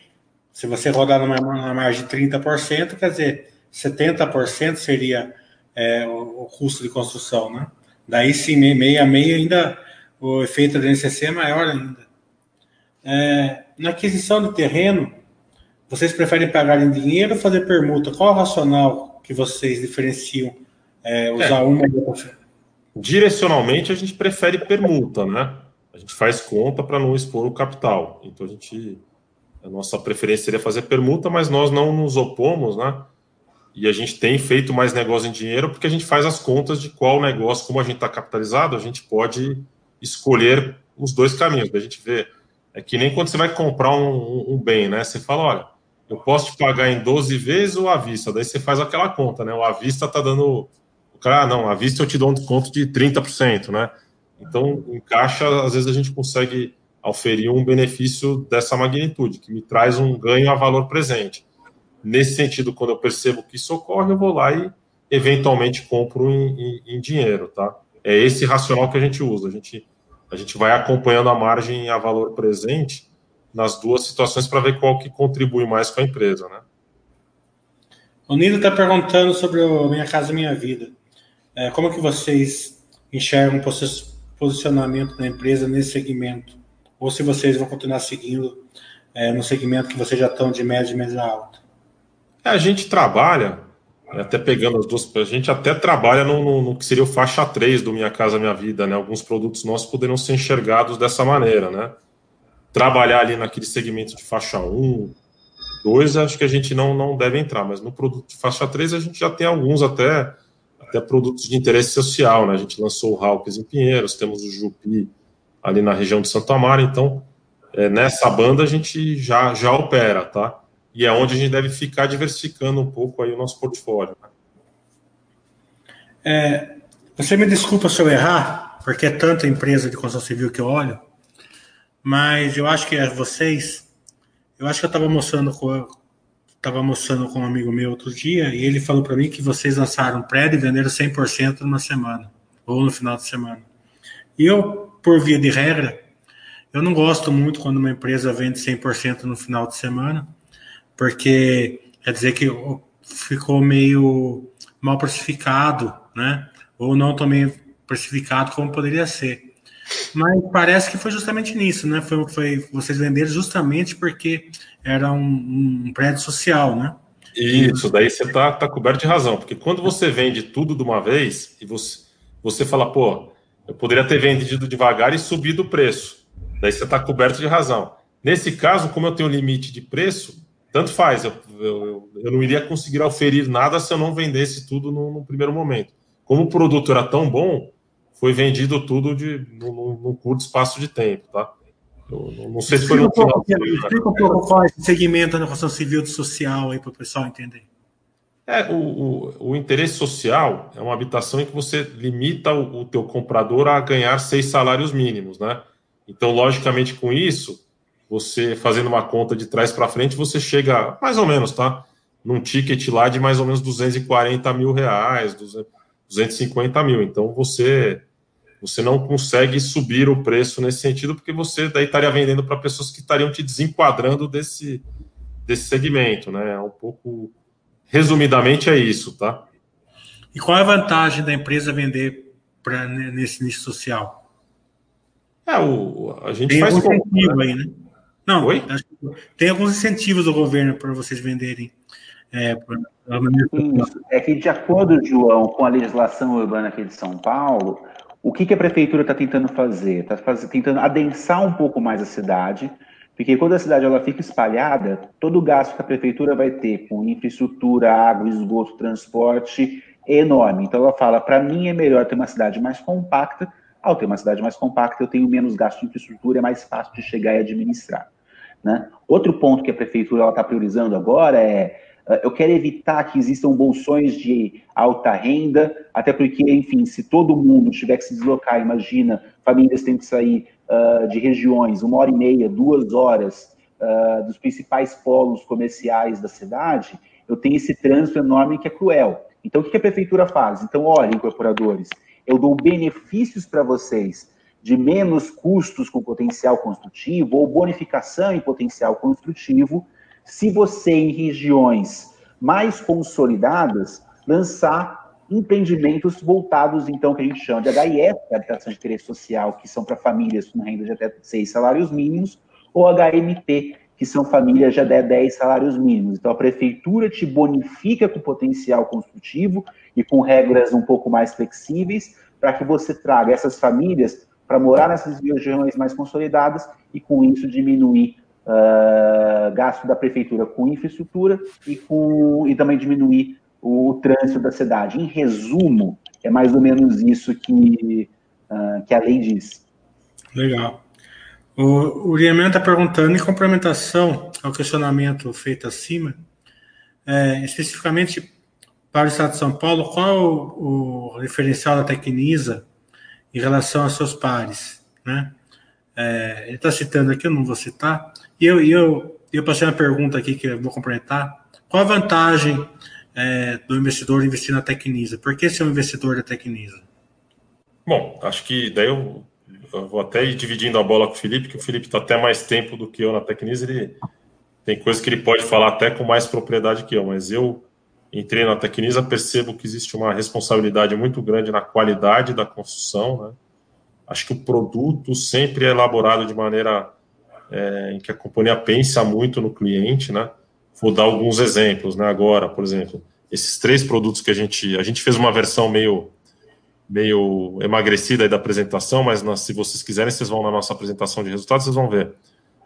se você rodar numa, numa margem de 30%, quer dizer, 70% seria é, o, o, custo de construção, né? Daí sim, meia a meia ainda, o efeito do NCC é maior ainda. É, na aquisição de terreno, vocês preferem pagar em dinheiro ou fazer permuta? Qual o racional que vocês diferenciam é, usar é. uma Direcionalmente, a gente prefere permuta, né? A gente faz conta para não expor o capital. Então, a gente. A nossa preferência seria fazer permuta, mas nós não nos opomos, né? E a gente tem feito mais negócio em dinheiro porque a gente faz as contas de qual negócio, como a gente está capitalizado, a gente pode escolher os dois caminhos. A gente vê, é que nem quando você vai comprar um, um bem, né? Você fala, olha, eu posso te pagar em 12 vezes ou à vista. Daí você faz aquela conta, né? O à vista tá dando. O cara, ah, não, à vista eu te dou um desconto de 30%, né? Então, em caixa, às vezes a gente consegue oferir um benefício dessa magnitude, que me traz um ganho a valor presente. Nesse sentido, quando eu percebo que isso ocorre, eu vou lá e eventualmente compro em, em, em dinheiro, tá? É esse racional que a gente usa. A gente, a gente vai acompanhando a margem a valor presente nas duas situações para ver qual que contribui mais com a empresa, né? O Nilo está perguntando sobre o Minha Casa Minha Vida. É, como que vocês enxergam o posicionamento da empresa nesse segmento? Ou se vocês vão continuar seguindo é, no segmento que vocês já estão de média e média alta? É, a gente trabalha, até pegando as duas, a gente até trabalha no, no, no, que seria o faixa 3 do Minha Casa Minha Vida, né? Alguns produtos nossos poderiam ser enxergados dessa maneira, né? trabalhar ali naquele segmento de faixa 1, 2, acho que a gente não, não deve entrar, mas no produto de faixa 3 a gente já tem alguns até, até produtos de interesse social, né? A gente lançou o Hawkins em Pinheiros, temos o Jupi ali na região de Santo Amaro, então é, nessa banda a gente já, já opera, tá? E é onde a gente deve ficar diversificando um pouco aí o nosso portfólio. Né? É, você me desculpa se eu errar, porque é tanta empresa de construção civil que eu olho, mas eu acho que é vocês. Eu acho que eu estava mostrando estava mostrando com um amigo meu outro dia e ele falou para mim que vocês lançaram prédio e venderam 100% numa semana ou no final de semana. E eu, por via de regra, eu não gosto muito quando uma empresa vende 100% no final de semana, porque quer dizer que ficou meio mal precificado, né? Ou não também precificado como poderia ser. Mas parece que foi justamente nisso, né? Foi, foi vocês venderam justamente porque era um, um prédio social, né? Isso, daí você tá, tá coberto de razão, porque quando você vende tudo de uma vez e você, você fala, pô, eu poderia ter vendido devagar e subido o preço, daí você está coberto de razão. Nesse caso, como eu tenho limite de preço, tanto faz, eu, eu, eu não iria conseguir oferir nada se eu não vendesse tudo no, no primeiro momento. Como o produto era tão bom, foi vendido tudo de, num, curto espaço de tempo, tá? Eu, não sei se foi no final. Explica um pouco qual é esse segmento da construção civil e social aí para o pessoal entender. É, o, o, o, interesse social é uma habitação em que você limita o, o teu comprador a ganhar seis salários mínimos, né? Então, logicamente, com isso, você fazendo uma conta de trás para frente, você chega mais ou menos, tá? Num ticket lá de mais ou menos 240 mil reais, 200, 250 mil. Então você você não consegue subir o preço nesse sentido, porque você daí estaria vendendo para pessoas que estariam te desenquadrando desse, desse segmento, né? É um pouco. Resumidamente é isso, tá? E qual é a vantagem da empresa vender pra, nesse nicho social? É, o, a gente tem faz. Algum incentivo né? aí, né? Não, tem alguns incentivos do governo para vocês venderem é, é que, de acordo, João, com a legislação urbana aqui de São Paulo, o que, que a prefeitura está tentando fazer? Está tentando adensar um pouco mais a cidade, porque quando a cidade ela fica espalhada, todo o gasto que a prefeitura vai ter com infraestrutura, água, esgoto, transporte é enorme. Então ela fala, para mim é melhor ter uma cidade mais compacta. Ao ter uma cidade mais compacta, eu tenho menos gasto de infraestrutura, é mais fácil de chegar e administrar. Né? Outro ponto que a prefeitura está priorizando agora é eu quero evitar que existam bolsões de alta renda, até porque, enfim, se todo mundo tiver que se deslocar, imagina, famílias têm que sair uh, de regiões, uma hora e meia, duas horas, uh, dos principais polos comerciais da cidade, eu tenho esse trânsito enorme que é cruel. Então, o que a prefeitura faz? Então, olha, incorporadores, eu dou benefícios para vocês de menos custos com potencial construtivo ou bonificação em potencial construtivo, se você, em regiões mais consolidadas, lançar empreendimentos voltados, então, que a gente chama de HIS, que é Habitação de Interesse Social, que são para famílias com renda de até seis salários mínimos, ou HMT, que são famílias de até 10 salários mínimos. Então, a prefeitura te bonifica com potencial construtivo e com regras um pouco mais flexíveis, para que você traga essas famílias para morar nessas regiões mais consolidadas e, com isso, diminuir uh, gasto da prefeitura com infraestrutura e, com, e também diminuir o, trânsito da cidade. Em resumo, é mais ou menos isso que, uh, que a lei diz. Legal. O, o está perguntando, em complementação ao questionamento feito acima, é, especificamente para o Estado de São Paulo, qual o, o referencial da Tecnisa em relação aos seus pares? Né? É, ele está citando aqui, eu não vou citar, e eu, eu, eu passei uma pergunta aqui que eu vou complementar. Qual a vantagem é, do investidor investir na Tecnisa? Por que ser um investidor da Tecnisa? Bom, acho que daí eu, eu, vou até ir dividindo a bola com o Felipe, que o Felipe está até mais tempo do que eu na Tecnisa, ele tem coisas que ele pode falar até com mais propriedade que eu, mas eu entrei na Tecnisa, percebo que existe uma responsabilidade muito grande na qualidade da construção, né? Acho que o produto sempre é elaborado de maneira é, em que a companhia pensa muito no cliente, né? Vou dar alguns exemplos, né? Agora, por exemplo, esses três produtos que a gente a gente fez uma versão meio meio emagrecida da apresentação, mas se vocês quiserem, vocês vão na nossa apresentação de resultados, vocês vão ver.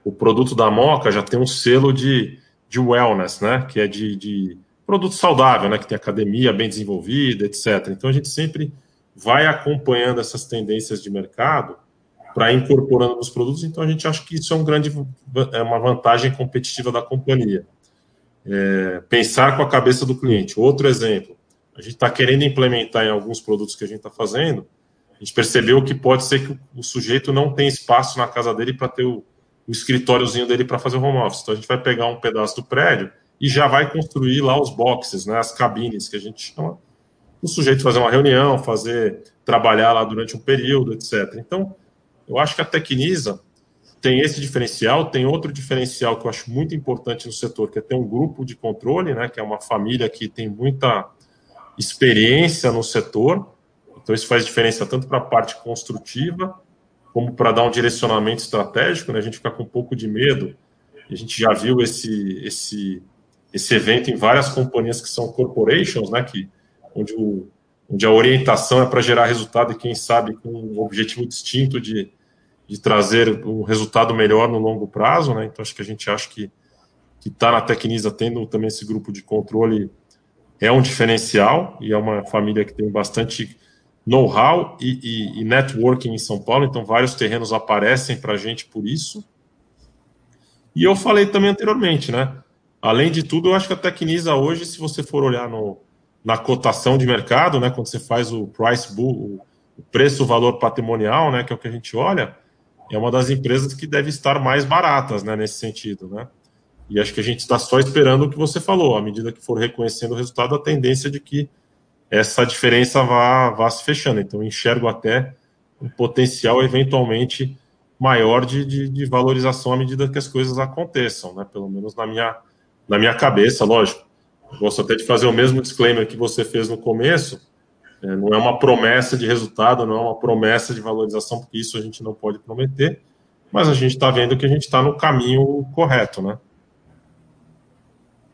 O produto da Moca já tem um selo de, de wellness, né? Que é de, de produto saudável, né? Que tem academia bem desenvolvida, etc. Então a gente sempre vai acompanhando essas tendências de mercado para incorporando nos produtos. Então a gente acha que isso é um grande é uma vantagem competitiva da companhia. É, pensar com a cabeça do cliente. Outro exemplo, a gente está querendo implementar em alguns produtos que a gente está fazendo. A gente percebeu que pode ser que o sujeito não tem espaço na casa dele para ter o, o escritóriozinho dele para fazer o home office. Então a gente vai pegar um pedaço do prédio e já vai construir lá os boxes, né, as cabines que a gente chama, o sujeito fazer uma reunião, fazer trabalhar lá durante um período, etc. Então, eu acho que a Tecnisa tem esse diferencial, tem outro diferencial que eu acho muito importante no setor, que é ter um grupo de controle, né, que é uma família que tem muita experiência no setor. Então, isso faz diferença tanto para a parte construtiva, como para dar um direcionamento estratégico. Né? A gente fica com um pouco de medo. A gente já viu esse, esse, esse evento em várias companhias que são corporations, né? que, onde, o, onde a orientação é para gerar resultado e, quem sabe, com um objetivo distinto de, de trazer um resultado melhor no longo prazo. Né? Então, acho que a gente acha que que está na Tecnisa tendo também esse grupo de controle é um diferencial e é uma família que tem bastante know-how e, e, e, networking em São Paulo, então vários terrenos aparecem para a gente por isso. E eu falei também anteriormente, né? Além de tudo, eu acho que a Tecnisa hoje, se você for olhar no, na cotação de mercado, né, quando você faz o price bull, o preço-valor patrimonial, né, que é o que a gente olha, é uma das empresas que deve estar mais baratas, né, nesse sentido, né? E acho que a gente está só esperando o que você falou. À medida que for reconhecendo o resultado, a tendência é de que essa diferença vá, vá se fechando. Então, enxergo até um potencial eventualmente maior de, de, de, valorização à medida que as coisas aconteçam, né? Pelo menos na minha, na minha cabeça, lógico. Gosto até de fazer o mesmo disclaimer que você fez no começo. É, não é uma promessa de resultado, não é uma promessa de valorização, porque isso a gente não pode prometer, mas a gente está vendo que a gente está no caminho correto, né?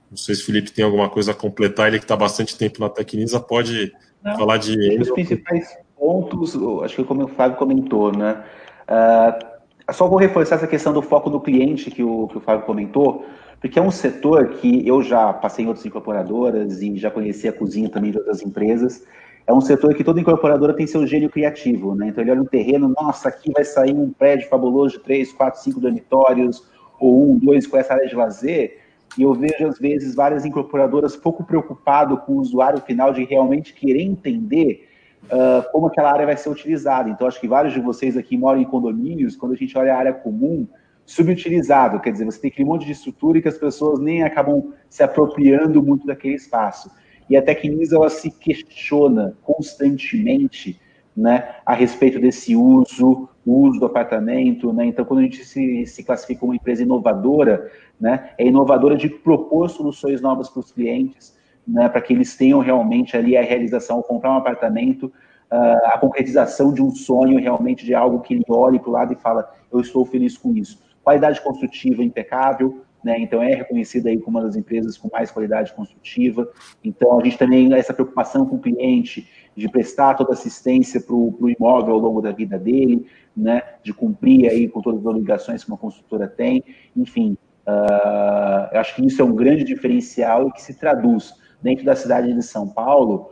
Não sei se o Felipe tem alguma coisa a completar, ele que está bastante tempo na Tecnisa, pode Não, falar de. Os principais pontos, acho que como o Fábio comentou, né? Uh, só vou reforçar essa questão do foco do cliente que o, que o Fábio comentou, porque é um setor que eu já passei em outras incorporadoras e já conheci a cozinha também de outras empresas. É um setor que toda incorporadora tem seu gênio criativo, né? Então ele olha um terreno, nossa, aqui vai sair um prédio fabuloso de três, quatro, cinco dormitórios, ou um, dois com essa área de lazer e eu vejo, às vezes, várias incorporadoras pouco preocupado com o usuário final de realmente querer entender uh, como aquela área vai ser utilizada. Então, acho que vários de vocês aqui moram em condomínios, quando a gente olha a área comum, subutilizado, quer dizer, você tem aquele monte de estrutura e que as pessoas nem acabam se apropriando muito daquele espaço. E a Tecnisa, ela se questiona constantemente né, a respeito desse uso, uso do apartamento, né? Então, quando a gente se, se classifica como empresa inovadora, né, é inovadora de propor soluções novas para os clientes, né, para que eles tenham realmente ali a realização, comprar um apartamento, uh, a concretização de um sonho realmente de algo que ele olhe para o lado e fala, eu estou feliz com isso. Qualidade construtiva impecável, né, então é reconhecida aí como uma das empresas com mais qualidade construtiva. Então a gente também essa preocupação com o cliente de prestar toda assistência para o imóvel ao longo da vida dele, né, de cumprir aí com todas as obrigações que uma construtora tem, enfim, uh, eu acho que isso é um grande diferencial e que se traduz dentro da cidade de São Paulo,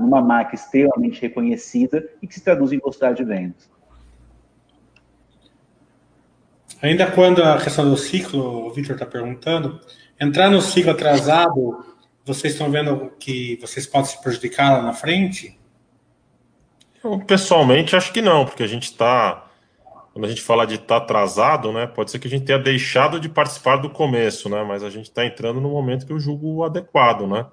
numa marca extremamente reconhecida e que se traduz em velocidade de vendas. Ainda quando a questão do ciclo, o Victor está perguntando, entrar no ciclo atrasado, vocês estão vendo que vocês podem se prejudicar lá na frente? Eu, pessoalmente, acho que não, porque a gente está. Quando a gente fala de estar tá atrasado, né, pode ser que a gente tenha deixado de participar do começo, né, mas a gente está entrando no momento que eu julgo adequado, né.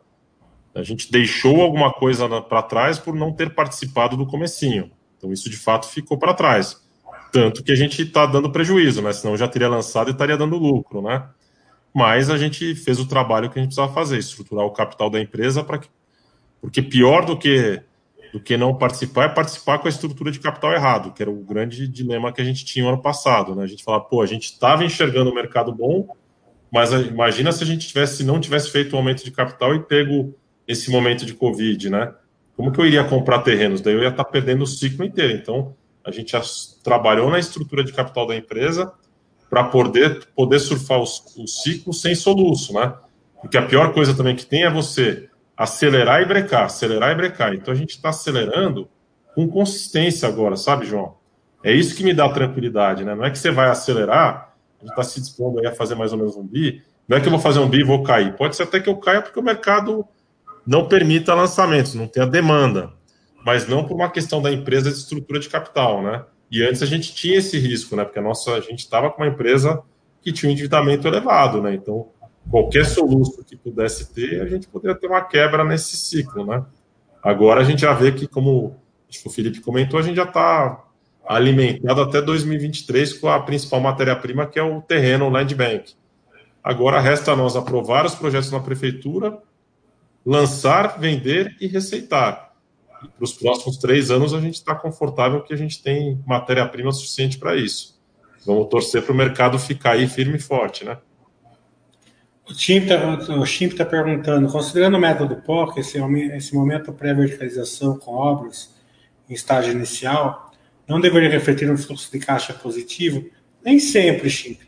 A gente deixou alguma coisa para trás por não ter participado do comecinho. Então isso de fato ficou para trás. Tanto que a gente está dando prejuízo, né? Senão já teria lançado e estaria dando lucro, né? Mas a gente fez o trabalho que a gente precisava fazer, estruturar o capital da empresa para que. Porque pior do que do que não participar é participar com a estrutura de capital errado, que era o grande dilema que a gente tinha no ano passado, né? A gente falava, pô, a gente estava enxergando o mercado bom, mas imagina se a gente tivesse, não tivesse feito o aumento de capital e pego esse momento de Covid, né? Como que eu iria comprar terrenos? Daí eu ia estar perdendo o ciclo inteiro. Então, a gente trabalhou na estrutura de capital da empresa para poder, poder surfar o, ciclo sem soluço, né? Porque a pior coisa também que tem é você acelerar e brecar, acelerar e brecar. Então a gente está acelerando com consistência agora, sabe, João? É isso que me dá tranquilidade, né? Não é que você vai acelerar, a gente está se dispondo a fazer mais ou menos um bi, não é que eu vou fazer um bi e vou cair. Pode ser até que eu caia porque o mercado não permita lançamentos, não tem a demanda mas não por uma questão da empresa de estrutura de capital, né? E antes a gente tinha esse risco, né? Porque a nossa, a gente estava com uma empresa que tinha um endividamento elevado, né? Então, qualquer soluço que pudesse ter, a gente poderia ter uma quebra nesse ciclo, né? Agora a gente já vê que, como o Felipe comentou, a gente já está alimentado até 2023 com a principal matéria-prima, que é o terreno, o Land Bank. Agora resta nós aprovar os projetos na prefeitura, lançar, vender e receitar para os próximos três anos a gente está confortável que a gente tem matéria-prima suficiente para isso. Vamos torcer para o mercado ficar aí firme e forte, né? O Chimp está tá perguntando, considerando o método POC, esse, esse momento pré-verticalização com obras em estágio inicial, não deveria refletir um fluxo de caixa positivo? Nem sempre, Chimp.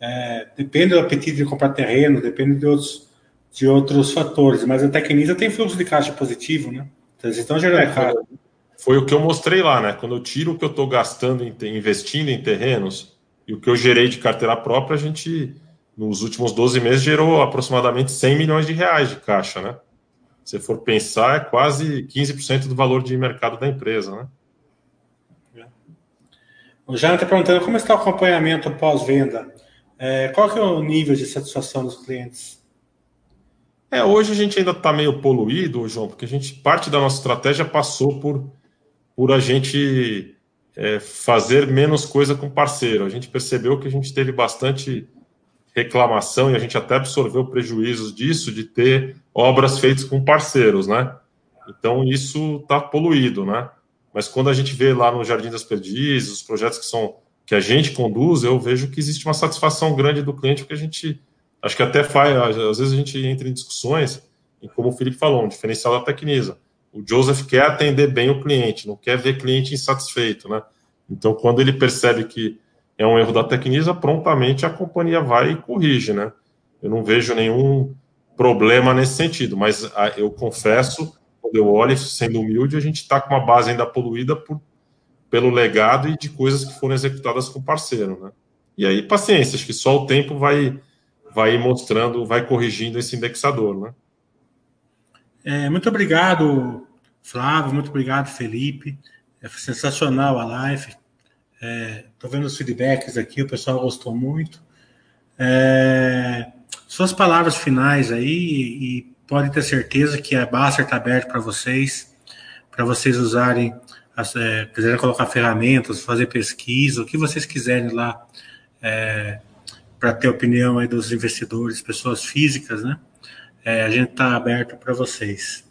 É, depende do apetite de comprar terreno, depende de outros, de outros fatores, mas a Tecnisa tem fluxo de caixa positivo, né? Vocês estão gerando é, caro. Foi o que eu mostrei lá, né? Quando eu tiro o que eu estou gastando, em, investindo em terrenos, e o que eu gerei de carteira própria, a gente, nos últimos 12 meses, gerou aproximadamente 100 milhões de reais de caixa, né? Se for pensar, é quase 15% do valor de mercado da empresa, né? O Jana está perguntando como está o acompanhamento pós-venda. É, qual que é o nível de satisfação dos clientes? É, hoje a gente ainda está meio poluído, João, porque a gente parte da nossa estratégia passou por, por a gente é, fazer menos coisa com parceiro. A gente percebeu que a gente teve bastante reclamação e a gente até absorveu prejuízos disso de ter obras feitas com parceiros, né? Então isso está poluído, né? Mas quando a gente vê lá no Jardim das Perdizes, os projetos que são que a gente conduz, eu vejo que existe uma satisfação grande do cliente porque a gente Acho que até faz, às vezes a gente entra em discussões, e como o Felipe falou, um diferencial da Tecnisa. O Joseph quer atender bem o cliente, não quer ver cliente insatisfeito, né? Então, quando ele percebe que é um erro da Tecnisa, prontamente a companhia vai e corrige, né? Eu não vejo nenhum problema nesse sentido, mas ah, eu confesso, quando eu olho, sendo humilde, a gente está com uma base ainda poluída por, pelo legado e de coisas que foram executadas com parceiro, né? E aí, paciência, acho que só o tempo vai vai mostrando, vai corrigindo esse indexador, né? É, muito obrigado, Flávio, muito obrigado, Felipe. É sensacional a live. Estou é, vendo os feedbacks aqui, o pessoal gostou muito. É, suas palavras finais aí, e pode ter certeza que a Baster está aberta para vocês, para vocês usarem, é, quiserem colocar ferramentas, fazer pesquisa, o que vocês quiserem lá, é, para ter opinião aí dos investidores, pessoas físicas, né? É, a gente está aberto para vocês.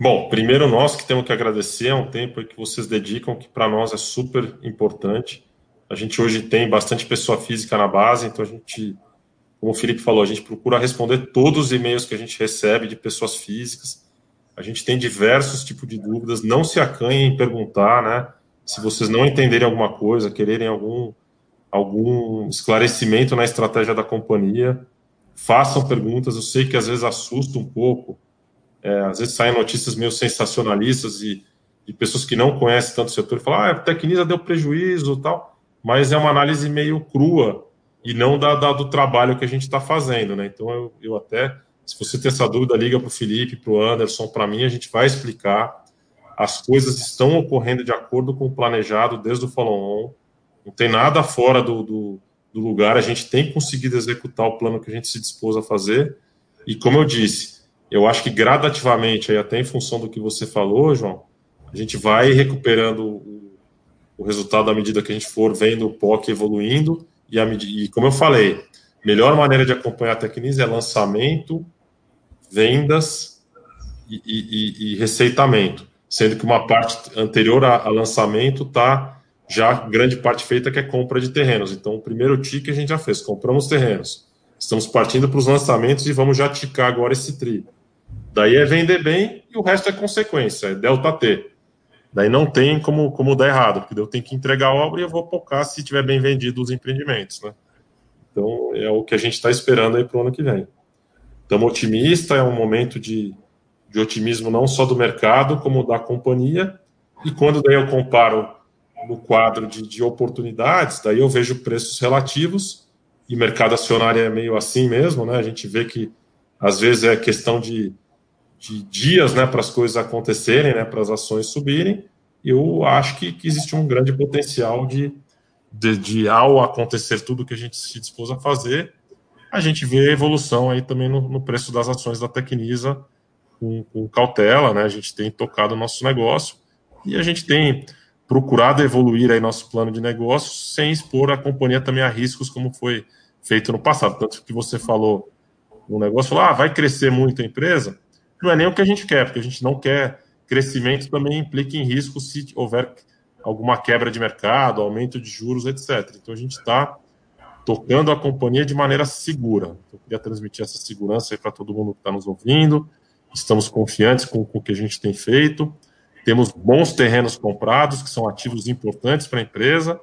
Bom, primeiro nós que temos que agradecer, é um tempo que vocês dedicam, que para nós é super importante. A gente hoje tem bastante pessoa física na base, então a gente, como o Felipe falou, a gente procura responder todos os e-mails que a gente recebe de pessoas físicas. A gente tem diversos tipos de dúvidas, não se acanhem em perguntar, né? Se vocês não entenderem alguma coisa, quererem algum algum esclarecimento na estratégia da companhia, façam perguntas. Eu sei que às vezes assusta um pouco, é, às vezes saem notícias meio sensacionalistas e, e pessoas que não conhecem tanto o setor falam: ah, a Tecnisa deu prejuízo tal, mas é uma análise meio crua e não da, da do trabalho que a gente está fazendo, né? Então eu, eu até, se você tem essa dúvida, liga para o Felipe, para o Anderson, para mim, a gente vai explicar. As coisas estão ocorrendo de acordo com o planejado desde o follow-on, não tem nada fora do, do do lugar, a gente tem conseguido executar o plano que a gente se dispôs a fazer. E como eu disse, eu acho que gradativamente, aí até em função do que você falou, João, a gente vai recuperando o, o resultado à medida que a gente for vendo o POC evoluindo. E, a, e como eu falei, melhor maneira de acompanhar a Tecnis é lançamento, vendas e, e, e, receitamento. Sendo que uma parte anterior a, a lançamento está já grande parte feita que é compra de terrenos. Então, o primeiro tique a gente já fez, compramos terrenos. Estamos partindo para os lançamentos e vamos já ticar agora esse tri. Daí é vender bem e o resto é consequência, é delta T. Daí não tem como, como dar errado, porque eu tenho que entregar a obra e eu vou focar se tiver bem vendido os empreendimentos, né? Então, é o que a gente está esperando aí para o ano que vem. Estamos otimistas, é um momento de, de otimismo não só do mercado, como da companhia. E quando daí eu comparo no quadro de, de oportunidades, daí eu vejo preços relativos, e mercado acionário é meio assim mesmo, né? A gente vê que às vezes é questão de, de dias né, para as coisas acontecerem, né, para as ações subirem. Eu acho que, que existe um grande potencial de, de, de, ao acontecer tudo que a gente se dispôs a fazer, a gente vê a evolução aí também no, no preço das ações da Tecnisa com, com, cautela, né? A gente tem tocado o nosso negócio e a gente tem procurado evoluir aí nosso plano de negócio sem expor a companhia também a riscos como foi feito no passado. Tanto que você falou no negócio, falou, ah, vai crescer muito a empresa, não é nem o que a gente quer, porque a gente não quer crescimento também implica em risco se houver alguma quebra de mercado, aumento de juros, etc. Então a gente está tocando a companhia de maneira segura. Eu queria transmitir essa segurança para todo mundo que está nos ouvindo. Estamos confiantes com, com o que a gente tem feito. Temos bons terrenos comprados, que são ativos importantes para a empresa,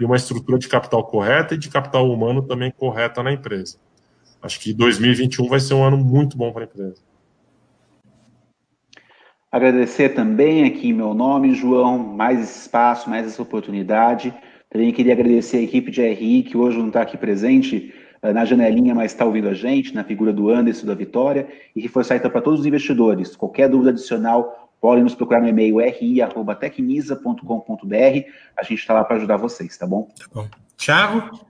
e uma estrutura de capital correta e de capital humano também correta na empresa. Acho que 2021 vai ser um ano muito bom para a empresa. Agradecer também aqui meu nome, João, mais espaço, mais essa oportunidade. Também queria agradecer a equipe de RI, que hoje não está aqui presente eh, na janelinha, mas está ouvindo a gente, na figura do Anderson da Vitória, e reforçar então para todos os investidores. Qualquer dúvida adicional, podem nos procurar no e-mail ri.tecnisa.com.br. A gente está lá para ajudar vocês, tá bom? Tá bom. Tiago?